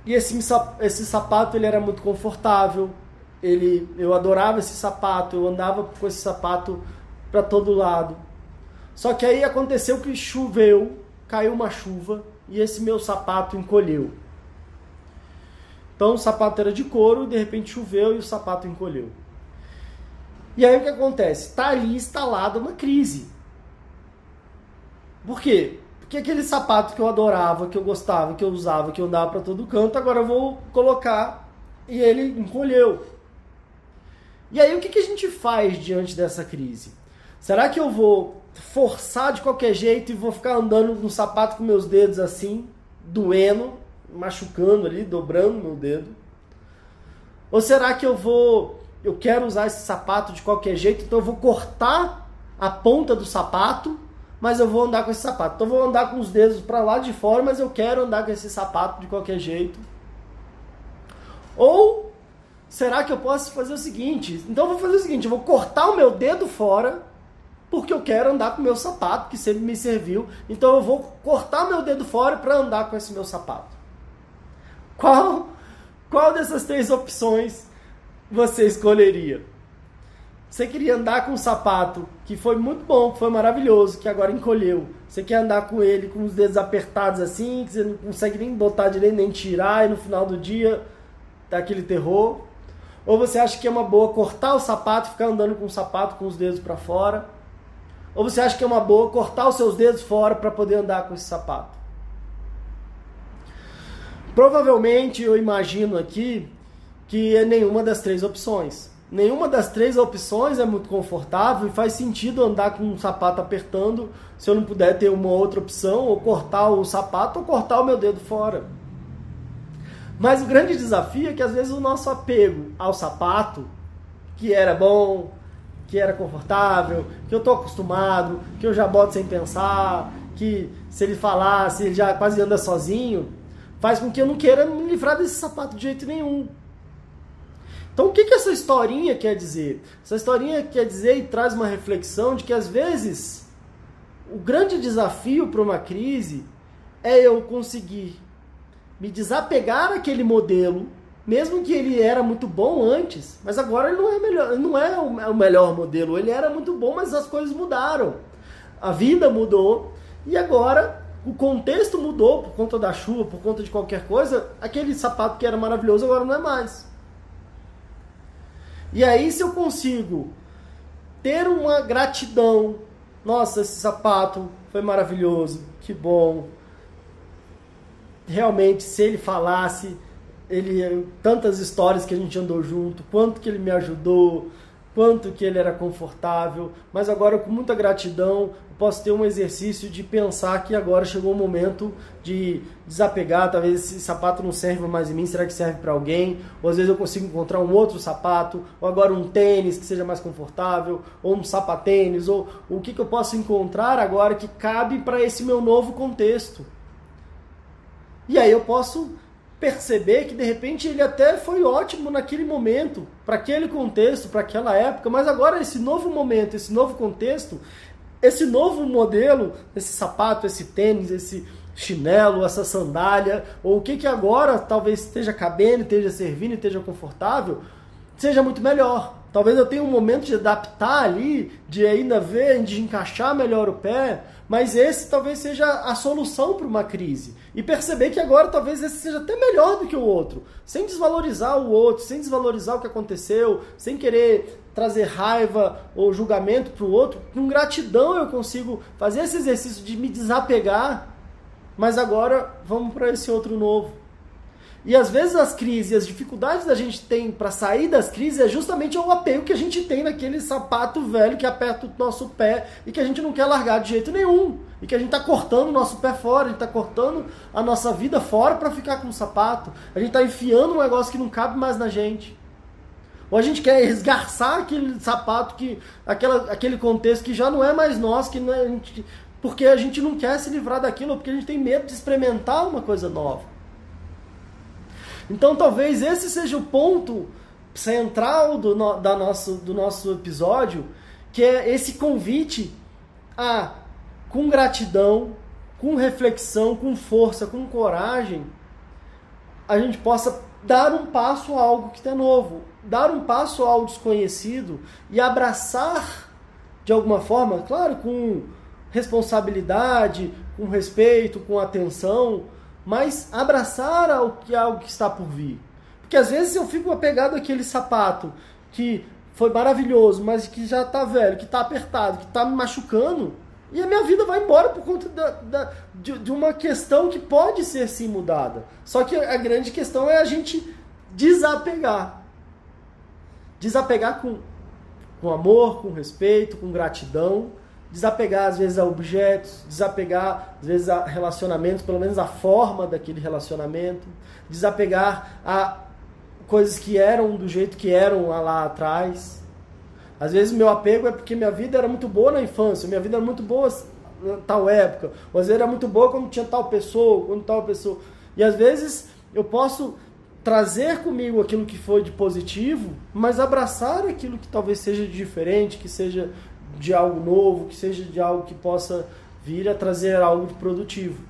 e esse, esse sapato ele era muito confortável, ele, eu adorava esse sapato, eu andava com esse sapato para todo lado. Só que aí aconteceu que choveu, caiu uma chuva, e esse meu sapato encolheu. Então o sapato era de couro, de repente choveu e o sapato encolheu. E aí o que acontece? Está ali instalada uma crise. Por quê? Porque aquele sapato que eu adorava, que eu gostava, que eu usava, que eu andava para todo canto, agora eu vou colocar e ele encolheu. E aí o que, que a gente faz diante dessa crise? Será que eu vou forçar de qualquer jeito e vou ficar andando no sapato com meus dedos assim, doendo, machucando ali, dobrando meu dedo? Ou será que eu vou, eu quero usar esse sapato de qualquer jeito, então eu vou cortar a ponta do sapato, mas eu vou andar com esse sapato. Então eu vou andar com os dedos para lá de fora, mas eu quero andar com esse sapato de qualquer jeito. Ou será que eu posso fazer o seguinte? Então eu vou fazer o seguinte, eu vou cortar o meu dedo fora, porque eu quero andar com meu sapato que sempre me serviu, então eu vou cortar meu dedo fora para andar com esse meu sapato. Qual qual dessas três opções você escolheria? Você queria andar com um sapato que foi muito bom, que foi maravilhoso, que agora encolheu. Você quer andar com ele com os dedos apertados assim, que você não consegue nem botar direito, nem tirar, e no final do dia tá aquele terror. Ou você acha que é uma boa cortar o sapato ficar andando com o sapato com os dedos para fora? Ou você acha que é uma boa cortar os seus dedos fora para poder andar com esse sapato? Provavelmente eu imagino aqui que é nenhuma das três opções. Nenhuma das três opções é muito confortável e faz sentido andar com um sapato apertando se eu não puder ter uma outra opção, ou cortar o sapato ou cortar o meu dedo fora. Mas o grande desafio é que às vezes o nosso apego ao sapato, que era bom, que era confortável, que eu tô acostumado, que eu já boto sem pensar, que se ele falasse, ele já quase anda sozinho, faz com que eu não queira me livrar desse sapato de jeito nenhum. Então, o que, que essa historinha quer dizer? Essa historinha quer dizer e traz uma reflexão de que, às vezes, o grande desafio para uma crise é eu conseguir me desapegar daquele modelo, mesmo que ele era muito bom antes, mas agora ele não é, melhor, não é o melhor modelo. Ele era muito bom, mas as coisas mudaram. A vida mudou e agora o contexto mudou por conta da chuva, por conta de qualquer coisa, aquele sapato que era maravilhoso agora não é mais. E aí, se eu consigo ter uma gratidão, nossa, esse sapato foi maravilhoso, que bom. Realmente, se ele falasse, ele tantas histórias que a gente andou junto, quanto que ele me ajudou, quanto que ele era confortável, mas agora com muita gratidão posso ter um exercício de pensar que agora chegou o momento de desapegar, talvez esse sapato não serve mais em mim, será que serve para alguém? Ou às vezes eu consigo encontrar um outro sapato, ou agora um tênis que seja mais confortável, ou um sapatênis, ou o que, que eu posso encontrar agora que cabe para esse meu novo contexto. E aí eu posso perceber que de repente ele até foi ótimo naquele momento, para aquele contexto, para aquela época, mas agora esse novo momento, esse novo contexto, esse novo modelo, esse sapato, esse tênis, esse chinelo, essa sandália, ou o que que agora talvez esteja cabendo, esteja servindo, esteja confortável, seja muito melhor. Talvez eu tenha um momento de adaptar ali, de ainda ver, de encaixar melhor o pé, mas esse talvez seja a solução para uma crise. E perceber que agora talvez esse seja até melhor do que o outro, sem desvalorizar o outro, sem desvalorizar o que aconteceu, sem querer trazer raiva ou julgamento para o outro. Com gratidão eu consigo fazer esse exercício de me desapegar, mas agora vamos para esse outro novo. E às vezes as crises, as dificuldades da gente tem para sair das crises é justamente o apego que a gente tem naquele sapato velho que aperta o nosso pé e que a gente não quer largar de jeito nenhum. E que a gente está cortando o nosso pé fora, a gente está cortando a nossa vida fora para ficar com o sapato. A gente está enfiando um negócio que não cabe mais na gente. Ou a gente quer esgarçar aquele sapato, que, aquela, aquele contexto que já não é mais nosso, que é, a gente, porque a gente não quer se livrar daquilo, porque a gente tem medo de experimentar uma coisa nova. Então talvez esse seja o ponto central do, no, da nosso, do nosso episódio, que é esse convite a, com gratidão, com reflexão, com força, com coragem, a gente possa dar um passo a algo que está novo, dar um passo ao desconhecido e abraçar de alguma forma, claro, com responsabilidade, com respeito, com atenção, mas abraçar ao que algo que está por vir. Porque às vezes eu fico apegado àquele sapato que foi maravilhoso, mas que já está velho, que está apertado, que está me machucando, e a minha vida vai embora por conta da, da, de, de, uma questão que pode ser sim mudada. Só que a grande questão é a gente desapegar. Desapegar com, com amor, com respeito, com gratidão desapegar às vezes a objetos, desapegar às vezes a relacionamentos, pelo menos a forma daquele relacionamento, desapegar a coisas que eram do jeito que eram lá atrás. Às vezes meu apego é porque minha vida era muito boa na infância, minha vida era muito boa na tal época, ou às vezes era muito boa quando tinha tal pessoa, quando tal pessoa. E às vezes eu posso trazer comigo aquilo que foi de positivo, mas abraçar aquilo que talvez seja de diferente, que seja de algo novo, que seja de algo que possa vir a trazer algo de produtivo.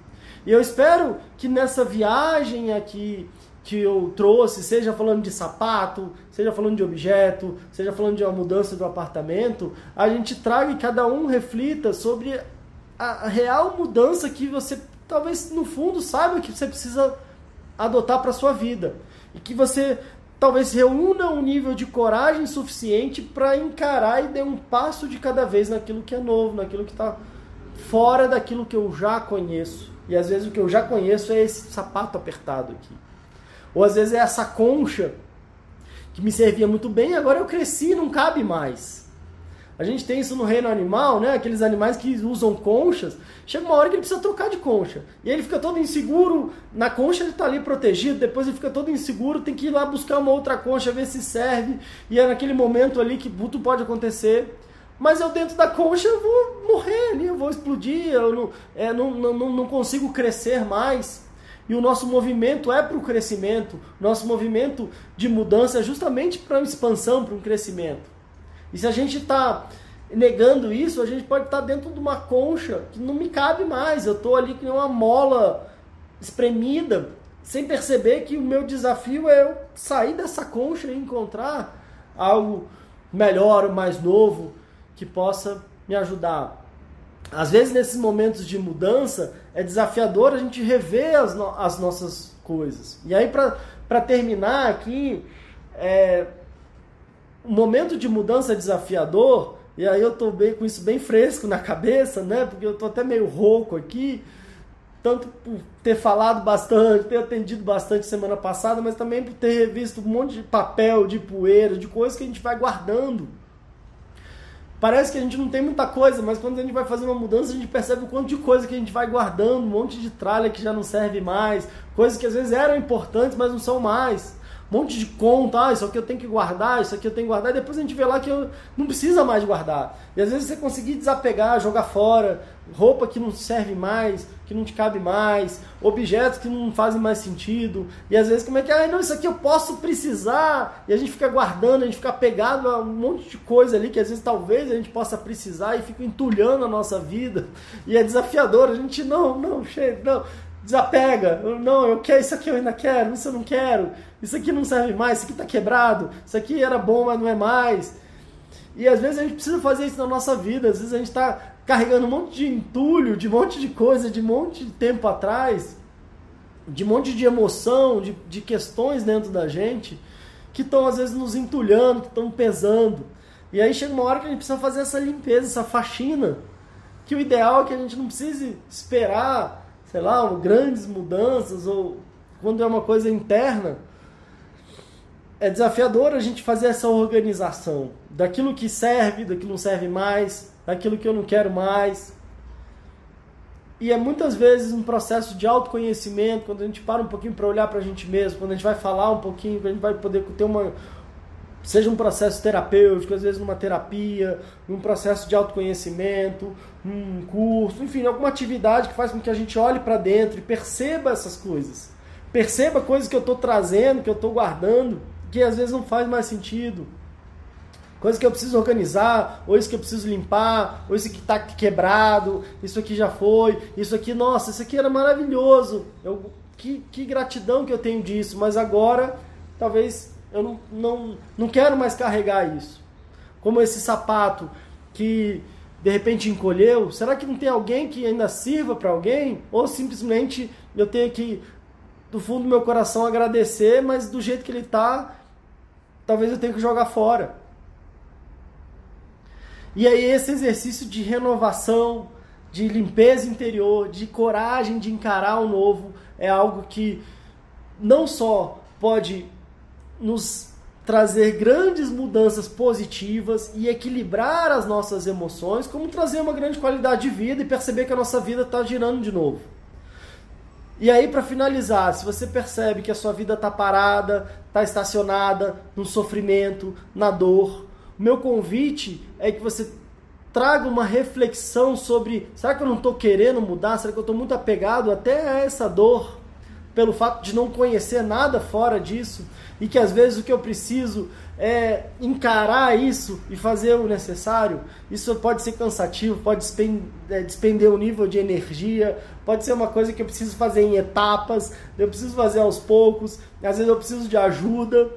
E eu espero que nessa viagem aqui que eu trouxe, seja falando de sapato, seja falando de objeto, seja falando de uma mudança do apartamento, a gente traga e cada um reflita sobre a real mudança que você talvez no fundo saiba que você precisa adotar para sua vida e que você talvez reúna um nível de coragem suficiente para encarar e dar um passo de cada vez naquilo que é novo, naquilo que está fora daquilo que eu já conheço. E às vezes o que eu já conheço é esse sapato apertado aqui. Ou às vezes é essa concha que me servia muito bem, agora eu cresci e não cabe mais. A gente tem isso no reino animal, né? Aqueles animais que usam conchas. Chega uma hora que ele precisa trocar de concha. E ele fica todo inseguro. Na concha ele está ali protegido, depois ele fica todo inseguro, tem que ir lá buscar uma outra concha, ver se serve. E é naquele momento ali que tudo pode acontecer. Mas eu dentro da concha eu vou morrer ali, eu vou explodir, eu não, é, não, não, não consigo crescer mais. E o nosso movimento é para o crescimento, nosso movimento de mudança é justamente para uma expansão, para um crescimento. E se a gente está negando isso, a gente pode estar tá dentro de uma concha que não me cabe mais. Eu estou ali com uma mola espremida, sem perceber que o meu desafio é eu sair dessa concha e encontrar algo melhor, mais novo, que possa me ajudar. Às vezes, nesses momentos de mudança, é desafiador a gente rever as, no as nossas coisas. E aí, para terminar aqui, é, um momento de mudança desafiador, e aí eu tô bem, com isso bem fresco na cabeça, né? Porque eu tô até meio rouco aqui, tanto por ter falado bastante, ter atendido bastante semana passada, mas também por ter revisto um monte de papel, de poeira, de coisas que a gente vai guardando Parece que a gente não tem muita coisa, mas quando a gente vai fazer uma mudança, a gente percebe o quanto de coisa que a gente vai guardando, um monte de tralha que já não serve mais, coisas que às vezes eram importantes, mas não são mais. Um monte de conta, ah, isso aqui eu tenho que guardar, isso aqui eu tenho que guardar, e depois a gente vê lá que eu não precisa mais guardar. E às vezes você conseguir desapegar, jogar fora, roupa que não serve mais, que não te cabe mais, objetos que não fazem mais sentido. E às vezes como é que, ah, não, isso aqui eu posso precisar. E a gente fica guardando, a gente fica pegado a um monte de coisa ali que às vezes talvez a gente possa precisar e fica entulhando a nossa vida. E é desafiador, a gente não, não, cheio, não. Desapega, não, eu quero isso aqui, eu ainda quero, isso eu não quero, isso aqui não serve mais, isso aqui está quebrado, isso aqui era bom, mas não é mais. E às vezes a gente precisa fazer isso na nossa vida, às vezes a gente está carregando um monte de entulho, de um monte de coisa, de um monte de tempo atrás, de um monte de emoção, de, de questões dentro da gente, que estão às vezes nos entulhando, que estão pesando. E aí chega uma hora que a gente precisa fazer essa limpeza, essa faxina. Que o ideal é que a gente não precise esperar, sei lá, grandes mudanças ou quando é uma coisa interna. É desafiador a gente fazer essa organização daquilo que serve, daquilo que não serve mais, daquilo que eu não quero mais. E é muitas vezes um processo de autoconhecimento, quando a gente para um pouquinho para olhar para a gente mesmo, quando a gente vai falar um pouquinho, quando a gente vai poder ter uma. Seja um processo terapêutico, às vezes numa terapia, num processo de autoconhecimento, um curso, enfim, alguma atividade que faz com que a gente olhe para dentro e perceba essas coisas. Perceba coisas que eu estou trazendo, que eu estou guardando, que às vezes não faz mais sentido coisas que eu preciso organizar, ou isso que eu preciso limpar, ou isso que está quebrado, isso aqui já foi, isso aqui, nossa, isso aqui era maravilhoso, eu, que, que gratidão que eu tenho disso, mas agora talvez eu não, não, não quero mais carregar isso. Como esse sapato que de repente encolheu, será que não tem alguém que ainda sirva para alguém? Ou simplesmente eu tenho que, do fundo do meu coração, agradecer, mas do jeito que ele está, talvez eu tenha que jogar fora. E aí esse exercício de renovação, de limpeza interior, de coragem de encarar o novo, é algo que não só pode nos trazer grandes mudanças positivas e equilibrar as nossas emoções, como trazer uma grande qualidade de vida e perceber que a nossa vida está girando de novo. E aí, para finalizar, se você percebe que a sua vida está parada, está estacionada no sofrimento, na dor, meu convite é que você traga uma reflexão sobre: será que eu não estou querendo mudar? Será que eu estou muito apegado até a essa dor? pelo fato de não conhecer nada fora disso e que às vezes o que eu preciso é encarar isso e fazer o necessário. Isso pode ser cansativo, pode é, despender um nível de energia, pode ser uma coisa que eu preciso fazer em etapas, eu preciso fazer aos poucos, às vezes eu preciso de ajuda.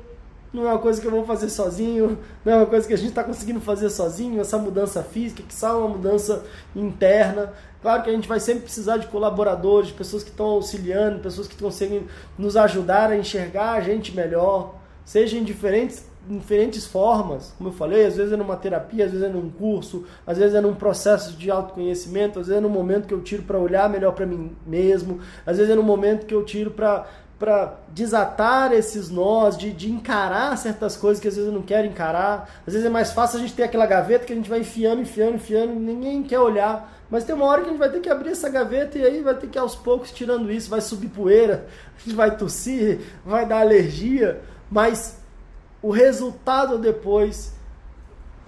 Não é uma coisa que eu vou fazer sozinho, não é uma coisa que a gente está conseguindo fazer sozinho, essa mudança física, que só é uma mudança interna. Claro que a gente vai sempre precisar de colaboradores, de pessoas que estão auxiliando, pessoas que conseguem nos ajudar a enxergar a gente melhor, seja em diferentes diferentes formas, como eu falei, às vezes é numa terapia, às vezes é num curso, às vezes é num processo de autoconhecimento, às vezes é num momento que eu tiro para olhar melhor para mim mesmo, às vezes é num momento que eu tiro para para desatar esses nós, de, de encarar certas coisas que às vezes eu não quero encarar. Às vezes é mais fácil a gente ter aquela gaveta que a gente vai enfiando, enfiando, enfiando, ninguém quer olhar. Mas tem uma hora que a gente vai ter que abrir essa gaveta e aí vai ter que aos poucos tirando isso, vai subir poeira, a gente vai tossir, vai dar alergia, mas o resultado depois,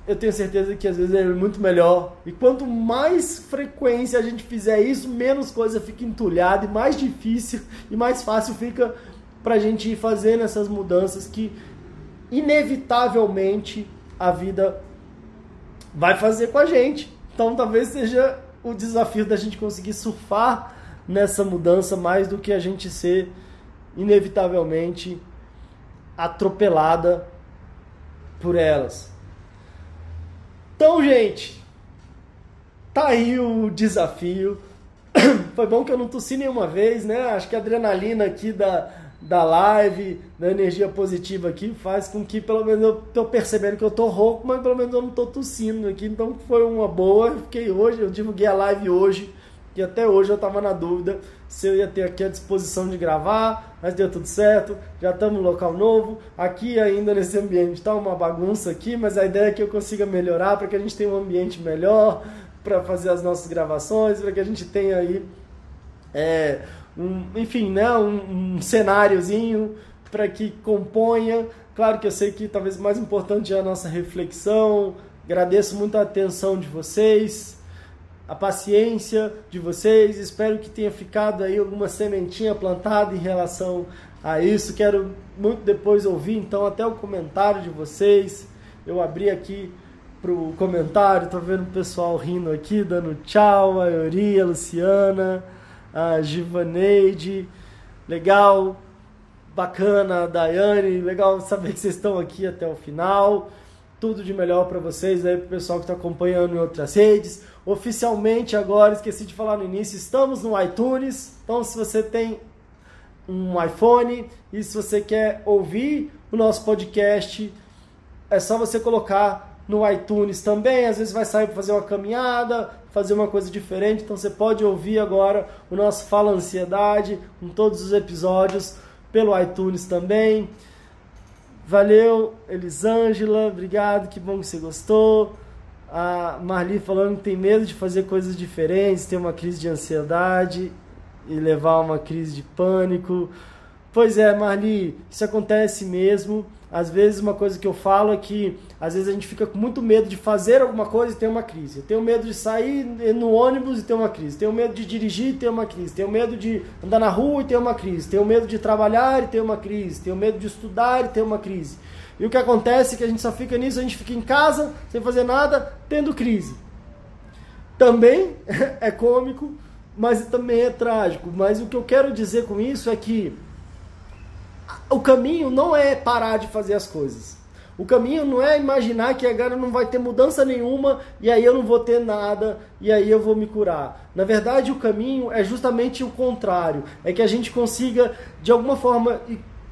eu tenho certeza que às vezes é muito melhor. E quanto mais frequência a gente fizer isso, menos coisa fica entulhada e mais difícil e mais fácil fica para a gente ir fazendo essas mudanças que inevitavelmente a vida vai fazer com a gente. Então talvez seja o desafio da gente conseguir surfar nessa mudança mais do que a gente ser inevitavelmente atropelada por elas. Então, gente, tá aí o desafio. Foi bom que eu não tossi nenhuma vez, né? Acho que a adrenalina aqui da, da live, da energia positiva aqui, faz com que pelo menos eu tô percebendo que eu tô rouco, mas pelo menos eu não tô tossindo aqui. Então foi uma boa. Fiquei hoje, eu divulguei a live hoje que até hoje eu estava na dúvida se eu ia ter aqui a disposição de gravar, mas deu tudo certo, já estamos no local novo, aqui ainda nesse ambiente está uma bagunça aqui, mas a ideia é que eu consiga melhorar para que a gente tenha um ambiente melhor para fazer as nossas gravações, para que a gente tenha aí, é, um, enfim, né, um, um cenáriozinho para que componha. Claro que eu sei que talvez mais importante é a nossa reflexão. Agradeço muito a atenção de vocês a paciência de vocês. Espero que tenha ficado aí alguma sementinha plantada em relação a isso. Quero muito depois ouvir então até o comentário de vocês. Eu abri aqui para o comentário, tô vendo o pessoal rindo aqui, dando tchau, a Euri, a Luciana, a Givaneide, legal, bacana, a Daiane, legal saber que vocês estão aqui até o final. Tudo de melhor para vocês aí, para o pessoal que está acompanhando em outras redes oficialmente agora, esqueci de falar no início, estamos no iTunes. Então, se você tem um iPhone e se você quer ouvir o nosso podcast, é só você colocar no iTunes também. Às vezes vai sair para fazer uma caminhada, fazer uma coisa diferente. Então você pode ouvir agora o nosso Fala Ansiedade com todos os episódios pelo iTunes também. Valeu, Elisângela, obrigado, que bom que você gostou a Marli falando que tem medo de fazer coisas diferentes, ter uma crise de ansiedade e levar uma crise de pânico. Pois é, Marli, isso acontece mesmo. Às vezes uma coisa que eu falo é que às vezes a gente fica com muito medo de fazer alguma coisa e ter uma crise. Eu tenho medo de sair no ônibus e ter uma crise. Tenho medo de dirigir e ter uma crise. Tenho medo de andar na rua e ter uma crise. Tenho medo de trabalhar e ter uma crise. Tenho medo de estudar e ter uma crise. E o que acontece é que a gente só fica nisso, a gente fica em casa, sem fazer nada, tendo crise. Também é cômico, mas também é trágico. Mas o que eu quero dizer com isso é que o caminho não é parar de fazer as coisas. O caminho não é imaginar que agora não vai ter mudança nenhuma e aí eu não vou ter nada e aí eu vou me curar. Na verdade, o caminho é justamente o contrário. É que a gente consiga, de alguma forma,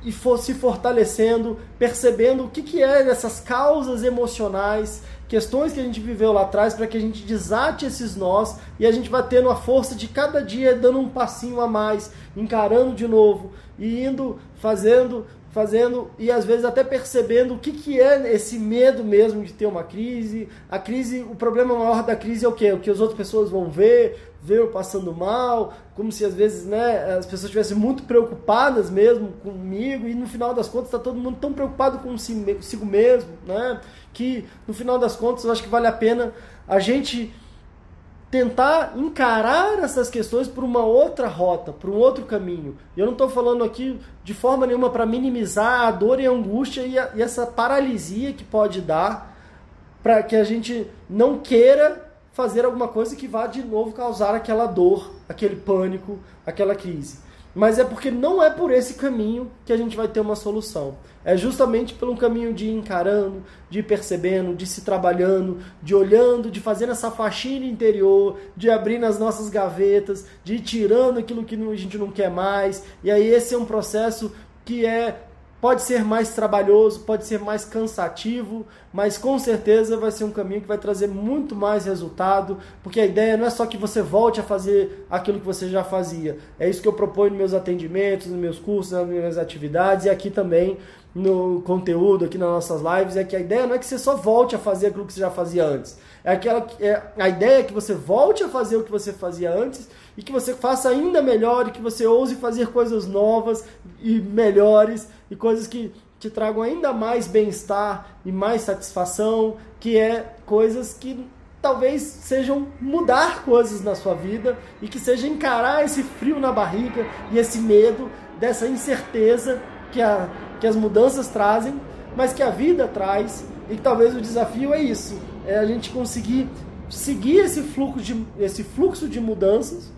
e for se fortalecendo, percebendo o que, que é dessas causas emocionais, questões que a gente viveu lá atrás, para que a gente desate esses nós e a gente vai tendo a força de cada dia dando um passinho a mais, encarando de novo e indo fazendo fazendo e às vezes até percebendo o que, que é esse medo mesmo de ter uma crise. A crise, o problema maior da crise é o que? O que as outras pessoas vão ver, ver eu passando mal, como se às vezes né, as pessoas estivessem muito preocupadas mesmo comigo e no final das contas está todo mundo tão preocupado consigo mesmo, né? Que no final das contas eu acho que vale a pena a gente tentar encarar essas questões por uma outra rota, por um outro caminho. Eu não estou falando aqui de forma nenhuma para minimizar a dor e a angústia e, a, e essa paralisia que pode dar para que a gente não queira fazer alguma coisa que vá de novo causar aquela dor, aquele pânico, aquela crise. Mas é porque não é por esse caminho que a gente vai ter uma solução. É justamente pelo caminho de ir encarando, de ir percebendo, de se trabalhando, de olhando, de fazendo essa faxina interior, de abrir nas nossas gavetas, de ir tirando aquilo que a gente não quer mais. E aí esse é um processo que é Pode ser mais trabalhoso, pode ser mais cansativo, mas com certeza vai ser um caminho que vai trazer muito mais resultado, porque a ideia não é só que você volte a fazer aquilo que você já fazia. É isso que eu proponho nos meus atendimentos, nos meus cursos, nas minhas atividades e aqui também no conteúdo, aqui nas nossas lives, é que a ideia não é que você só volte a fazer aquilo que você já fazia antes. É aquela é, a ideia é que você volte a fazer o que você fazia antes e que você faça ainda melhor e que você ouse fazer coisas novas e melhores e coisas que te tragam ainda mais bem-estar e mais satisfação, que é coisas que talvez sejam mudar coisas na sua vida e que seja encarar esse frio na barriga e esse medo dessa incerteza que, a, que as mudanças trazem, mas que a vida traz. E que talvez o desafio é isso, é a gente conseguir seguir esse fluxo de, esse fluxo de mudanças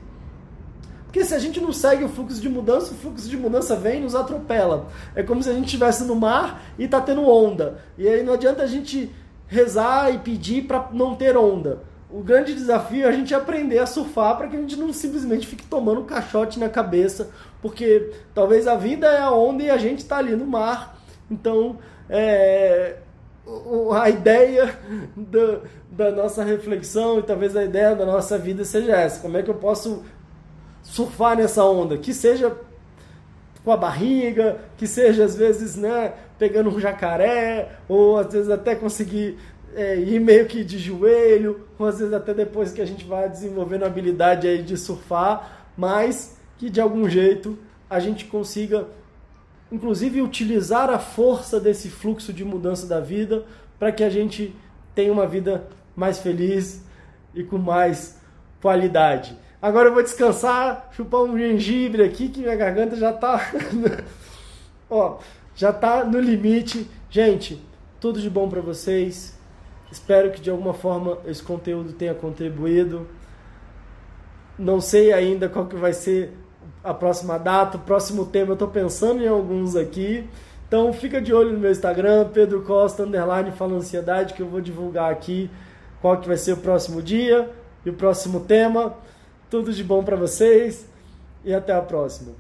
porque se a gente não segue o fluxo de mudança, o fluxo de mudança vem e nos atropela. É como se a gente estivesse no mar e está tendo onda. E aí não adianta a gente rezar e pedir para não ter onda. O grande desafio é a gente aprender a surfar para que a gente não simplesmente fique tomando caixote na cabeça, porque talvez a vida é a onda e a gente está ali no mar. Então, é, a ideia da, da nossa reflexão e talvez a ideia da nossa vida seja essa: como é que eu posso surfar nessa onda, que seja com a barriga, que seja às vezes né, pegando um jacaré, ou às vezes até conseguir é, ir meio que de joelho, ou às vezes até depois que a gente vai desenvolvendo a habilidade aí de surfar, mas que de algum jeito a gente consiga, inclusive, utilizar a força desse fluxo de mudança da vida para que a gente tenha uma vida mais feliz e com mais qualidade. Agora eu vou descansar, chupar um gengibre aqui que minha garganta já tá ó, já tá no limite. Gente, tudo de bom para vocês. Espero que de alguma forma esse conteúdo tenha contribuído. Não sei ainda qual que vai ser a próxima data, o próximo tema. Eu estou pensando em alguns aqui. Então fica de olho no meu Instagram, Pedro Costa, underline Fala Ansiedade, que eu vou divulgar aqui qual que vai ser o próximo dia e o próximo tema. Tudo de bom para vocês e até a próxima.